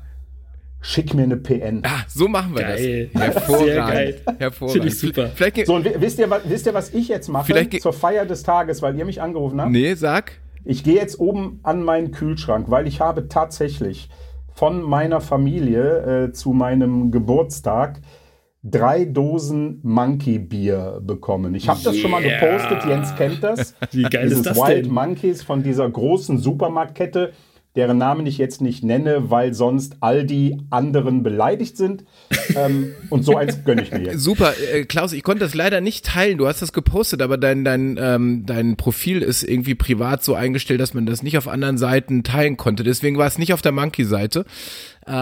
Schick mir eine PN. Ah, so machen wir Geil. das. Hervorragend. Sehr geil. Hervorragend. Finde ich super. Vielleicht, So, und wi- wisst ihr, was, wisst ihr, was ich jetzt mache zur Feier des Tages, weil ihr mich angerufen habt? nee, sag. Ich gehe jetzt oben an meinen Kühlschrank, weil ich habe tatsächlich von meiner Familie äh, zu meinem Geburtstag drei Dosen Monkey Bier bekommen. Ich habe das schon mal Yeah. gepostet, Jens kennt das. Wie geil Dieses ist das Wild denn? Monkeys von dieser großen Supermarktkette, deren Namen ich jetzt nicht nenne, weil sonst all die anderen beleidigt sind. ähm, und so eins gönne ich mir jetzt. Super, äh, Klaus, ich konnte das leider nicht teilen. Du hast das gepostet, aber dein, dein, ähm, dein Profil ist irgendwie privat so eingestellt, dass man das nicht auf anderen Seiten teilen konnte. Deswegen war es nicht auf der Monkey-Seite.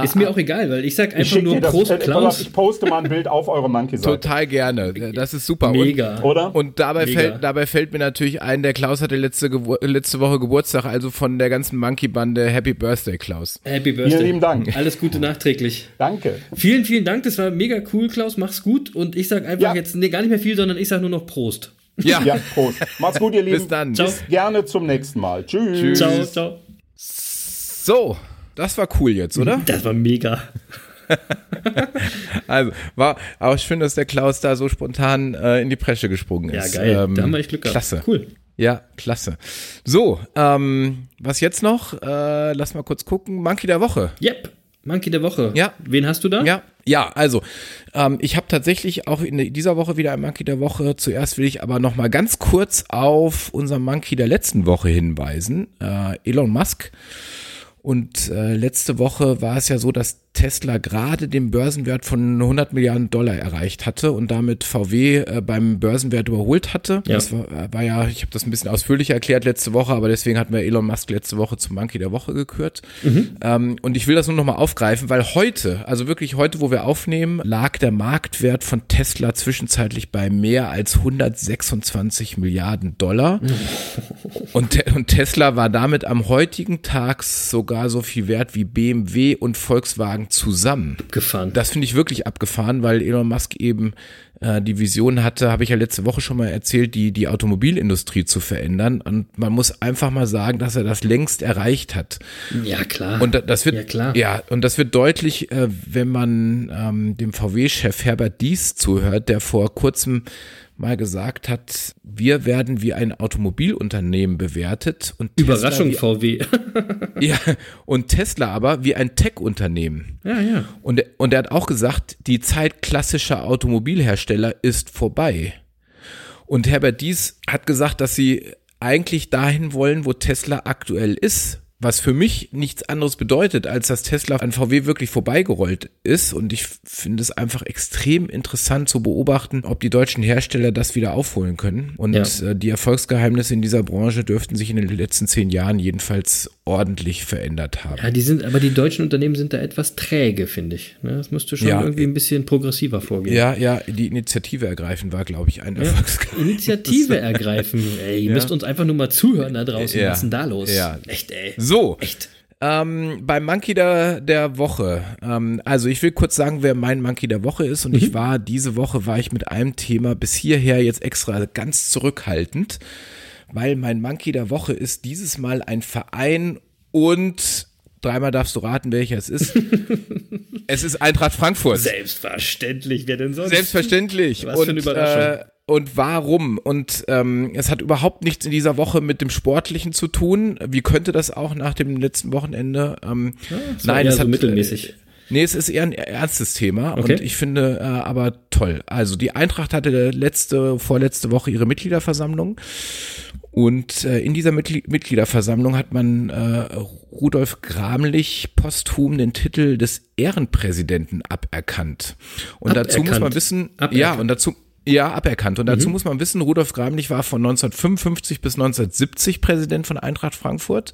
Ist mir auch egal, weil ich sag Ich einfach schicke nur dir das. Prost äh, Klaus. ich poste mal ein Bild auf eure Monkey-Seite. Total gerne. Das ist super. Mega. Und, Oder? und dabei Mega. fällt, dabei fällt mir natürlich ein, der Klaus hatte letzte, Gebur letzte Woche Geburtstag, also von der ganzen Monkey-Bande Happy Birthday, Klaus. Happy Birthday. Vielen lieben Dank. Alles Gute nachträglich. Danke. Vielen, vielen Dank. Das war mega cool, Klaus. Mach's gut. Und ich sag einfach Ja. jetzt nee, gar nicht mehr viel, sondern ich sag nur noch Prost. Ja, Ja, Prost. Macht's gut, ihr Lieben. bis dann. Ciao. Gerne zum nächsten Mal. Tschüss. Tschüss. Ciao, ciao. So, das war cool jetzt, oder? Das war mega. Also, war auch schön, dass der Klaus da so spontan äh, in die Presche gesprungen Ja, ist. geil. Ähm, da haben wir echt Glück gehabt. Klasse. Cool. Ja, klasse. So, ähm, was jetzt noch? Äh, lass mal kurz gucken. Monkey der Woche. Yep. Monkey der Woche. Ja. Wen hast du da? Ja, ja, also ähm, ich habe tatsächlich auch in dieser Woche wieder ein Monkey der Woche. Zuerst will ich aber noch mal ganz kurz auf unser Monkey der letzten Woche hinweisen. Äh, Elon Musk. Und äh, letzte Woche war es ja so, dass Tesla gerade den Börsenwert von 100 Milliarden Dollar erreicht hatte und damit VW äh, beim Börsenwert überholt hatte. Ja. Das war, war ja, ich habe das ein bisschen ausführlicher erklärt letzte Woche, aber deswegen hatten wir Elon Musk letzte Woche zum Monkey der Woche gekürt. Ähm, und ich will das nur noch mal aufgreifen, weil heute, also wirklich heute, wo wir aufnehmen, lag der Marktwert von Tesla zwischenzeitlich bei mehr als 126 Milliarden Dollar. Und, Te- und Tesla war damit am heutigen Tag sogar so viel wert wie BMW und Volkswagen zusammen. Gefahren. Das finde ich wirklich abgefahren, weil Elon Musk eben äh, die Vision hatte, habe ich ja letzte Woche schon mal erzählt, die, die Automobilindustrie zu verändern. Und man muss einfach mal sagen, dass er das längst erreicht hat. ja, klar. Und da- das wird, Ja, klar. ja, und das wird deutlich, äh, wenn man ähm, dem VW-Chef Herbert Dies zuhört, der vor kurzem mal gesagt hat, wir werden wie ein Automobilunternehmen bewertet und Überraschung, Tesla VW. ja, und Tesla aber wie ein Tech-Unternehmen. ja, ja. Und, und er hat auch gesagt, die Zeit klassischer Automobilhersteller ist vorbei. Und Herbert Dies hat gesagt, dass sie eigentlich dahin wollen, wo Tesla aktuell ist. Was für mich nichts anderes bedeutet, als dass Tesla an VW wirklich vorbeigerollt ist. Und ich finde es einfach extrem interessant zu beobachten, ob die deutschen Hersteller das wieder aufholen können. Und Ja. äh, die Erfolgsgeheimnisse in dieser Branche dürften sich in den letzten zehn Jahren jedenfalls ordentlich verändert haben. Ja, die sind, aber die deutschen Unternehmen sind da etwas träge, finde ich. Ne, Das müsste schon Ja. irgendwie ein bisschen progressiver vorgehen. Ja, ja, die Initiative ergreifen war, glaube ich, ein Erfolgsgeheimnis. Initiative ergreifen. Ey, ihr müsst uns einfach nur mal zuhören da draußen. Ja. Was ist denn da los? Ja. Echt, ey. So, Echt. ähm, beim Monkey der, der Woche. Ähm, also ich will kurz sagen, wer mein Monkey der Woche ist. Und ich war, diese Woche war ich mit einem Thema bis hierher jetzt extra ganz zurückhaltend, weil mein Monkey der Woche ist dieses Mal ein Verein und dreimal darfst du raten, welcher es ist. es ist Eintracht Frankfurt. Selbstverständlich, wer denn sonst? Selbstverständlich. Was für eine Überraschung. Äh, und warum? Und ähm, es hat überhaupt nichts in dieser Woche mit dem Sportlichen zu tun. Wie könnte das auch nach dem letzten Wochenende? Ähm, war eher es so hat mittelmäßig. Äh, nee, es ist eher ein ernstes Thema Okay. und ich finde äh, aber toll. Also die Eintracht hatte letzte, vorletzte Woche ihre Mitgliederversammlung. Und äh, in dieser Mitgli Mitgliederversammlung hat man äh, Rudolf Gramlich posthum den Titel des Ehrenpräsidenten aberkannt. Und dazu muss man Aberkannt. wissen, ja, Aberkannt. und dazu ja, aberkannt. Und dazu muss man wissen, Rudolf Gramlich war von 1955 bis 1970 Präsident von Eintracht Frankfurt.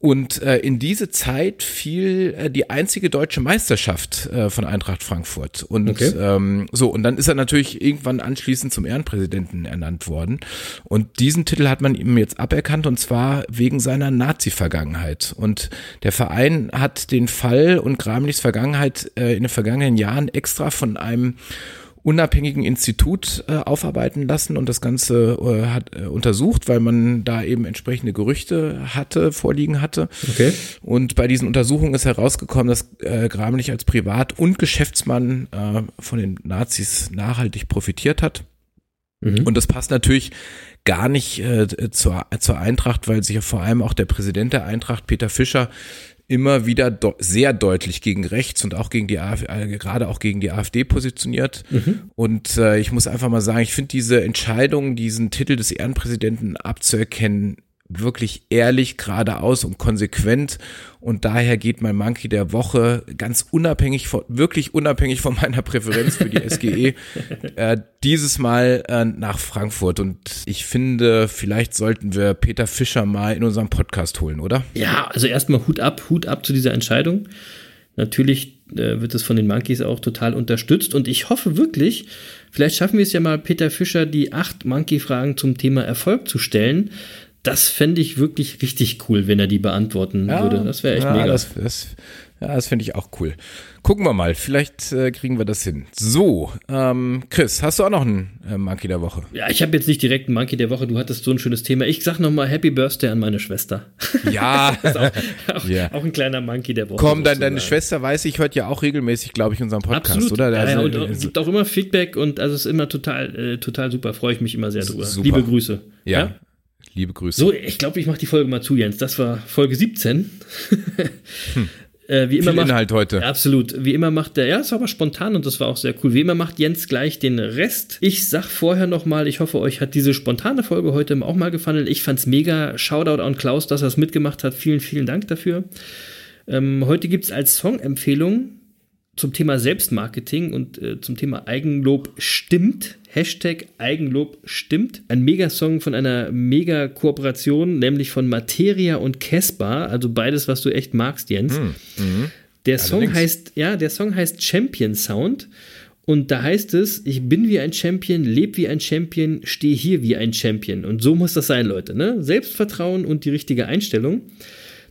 Und äh, in diese Zeit fiel äh, die einzige deutsche Meisterschaft äh, von Eintracht Frankfurt. Und Okay. ähm, so, und dann ist er natürlich irgendwann anschließend zum Ehrenpräsidenten ernannt worden. Und diesen Titel hat man ihm jetzt aberkannt und zwar wegen seiner Nazi-Vergangenheit. Und der Verein hat den Fall und Gramlichs Vergangenheit äh, in den vergangenen Jahren extra von einem unabhängigen Institut äh, aufarbeiten lassen und das Ganze äh, hat äh, untersucht, weil man da eben entsprechende Gerüchte hatte, vorliegen hatte. Okay. Und bei diesen Untersuchungen ist herausgekommen, dass äh, Gramlich als Privat- und Geschäftsmann äh, von den Nazis nachhaltig profitiert hat. Mhm. Und das passt natürlich gar nicht äh, zur, zur Eintracht, weil sich ja vor allem auch der Präsident der Eintracht, Peter Fischer, immer wieder de sehr deutlich gegen rechts und auch gegen die AfD, äh, gerade auch gegen die AfD positioniert. Mhm. Und äh, ich muss einfach mal sagen, ich finde diese Entscheidung, diesen Titel des Ehrenpräsidenten abzuerkennen, wirklich ehrlich, geradeaus und konsequent. Und daher geht mein Monkey der Woche ganz unabhängig von, wirklich unabhängig von meiner Präferenz für die SGE, äh, dieses Mal äh, nach Frankfurt. Und ich finde, vielleicht sollten wir Peter Fischer mal in unserem Podcast holen, oder? Ja, also erstmal Hut ab, Hut ab zu dieser Entscheidung. Natürlich äh, wird es von den Monkeys auch total unterstützt und ich hoffe wirklich, vielleicht schaffen wir es ja mal, Peter Fischer die acht Monkey-Fragen zum Thema Erfolg zu stellen das fände ich wirklich richtig cool, wenn er die beantworten ja, würde. Das wäre echt ja, mega. Das, das, ja, das finde ich auch cool. Gucken wir mal, vielleicht äh, kriegen wir das hin. So, ähm, Chris, hast du auch noch einen äh, Monkey der Woche? Ja, ich habe jetzt nicht direkt einen Monkey der Woche. Du hattest so ein schönes Thema. Ich sag nochmal Happy Birthday an meine Schwester. Ja. auch, auch, yeah. auch, ein kleiner Monkey der Woche. Komm, dein, deine Schwester weiß ich, hört ja auch regelmäßig, glaube ich, unseren Podcast, Absolut. oder? Also, ja, und, und gibt auch immer Feedback und also ist immer total, äh, total super. Freue ich mich immer sehr drüber. Super. Liebe Grüße. ja? Liebe Grüße. So, ich glaube, ich mache die Folge mal zu, Jens. Das war Folge 17. hm. Äh, wie immer Viel macht, Inhalt heute. Absolut. Wie immer macht der, ja, es war aber spontan und das war auch sehr cool. Wie immer macht Jens gleich den Rest. Ich sag vorher nochmal, ich hoffe, euch hat diese spontane Folge heute auch mal gefallen. Ich fand's mega. Shoutout an Klaus, dass er es mitgemacht hat. Vielen, vielen Dank dafür. Ähm, heute gibt's als Songempfehlung zum Thema Selbstmarketing und äh, zum Thema Eigenlob stimmt. Hashtag Eigenlob stimmt. Ein Megasong von einer Mega-Kooperation, nämlich von Materia und Casper, also beides, was du echt magst, Jens. Mhm. Mhm. Der Song heißt, ja, der Song heißt Champion Sound. Und da heißt es, ich bin wie ein Champion, lebe wie ein Champion, stehe hier wie ein Champion. Und so muss das sein, Leute. Ne? Selbstvertrauen und die richtige Einstellung.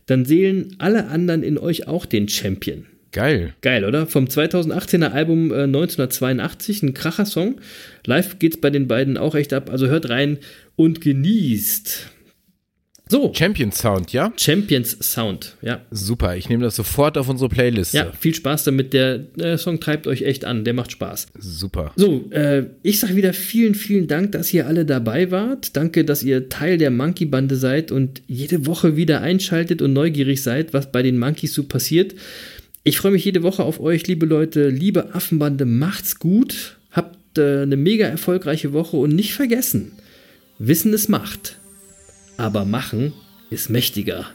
Dann sehen alle anderen in euch auch den Champion. Geil. Geil, oder? Vom 2018er Album äh, 1982, ein Kracher-Song. Live geht's bei den beiden auch echt ab. Also hört rein und genießt. So. Champions Sound, ja? Champions Sound, ja. Super, ich nehme das sofort auf unsere Playlist. Ja, viel Spaß damit. Der äh, Song treibt euch echt an, der macht Spaß. Super. So, äh, ich sage wieder vielen, vielen Dank, dass ihr alle dabei wart. Danke, dass ihr Teil der Monkey-Bande seid und jede Woche wieder einschaltet und neugierig seid, was bei den Monkeys so passiert. Ich freue mich jede Woche auf euch, liebe Leute, liebe Affenbande, macht's gut, habt äh, eine mega erfolgreiche Woche und nicht vergessen, Wissen ist Macht, aber Machen ist mächtiger.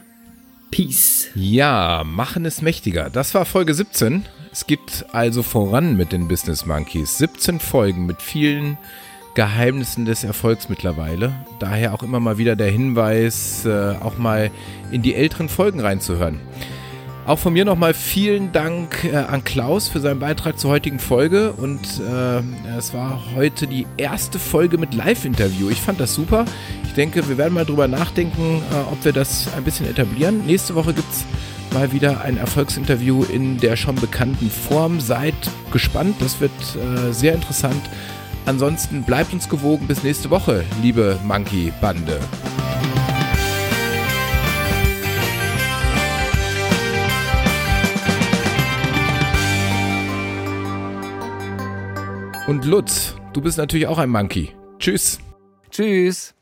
Peace. Ja, Machen ist mächtiger. Das war Folge 17. Es geht also voran mit den Business Monkeys. 17 Folgen mit vielen Geheimnissen des Erfolgs mittlerweile. Daher auch immer mal wieder der Hinweis, äh, auch mal in die älteren Folgen reinzuhören. Auch von mir nochmal vielen Dank äh, an Klaus für seinen Beitrag zur heutigen Folge. Und äh, es war heute die erste Folge mit Live-Interview. Ich fand das super. Ich denke, wir werden mal drüber nachdenken, äh, ob wir das ein bisschen etablieren. Nächste Woche gibt es mal wieder ein Erfolgsinterview in der schon bekannten Form. Seid gespannt, das wird äh, sehr interessant. Ansonsten bleibt uns gewogen bis nächste Woche, liebe Monkey-Bande. Und Lutz, du bist natürlich auch ein Monkey. Tschüss. Tschüss.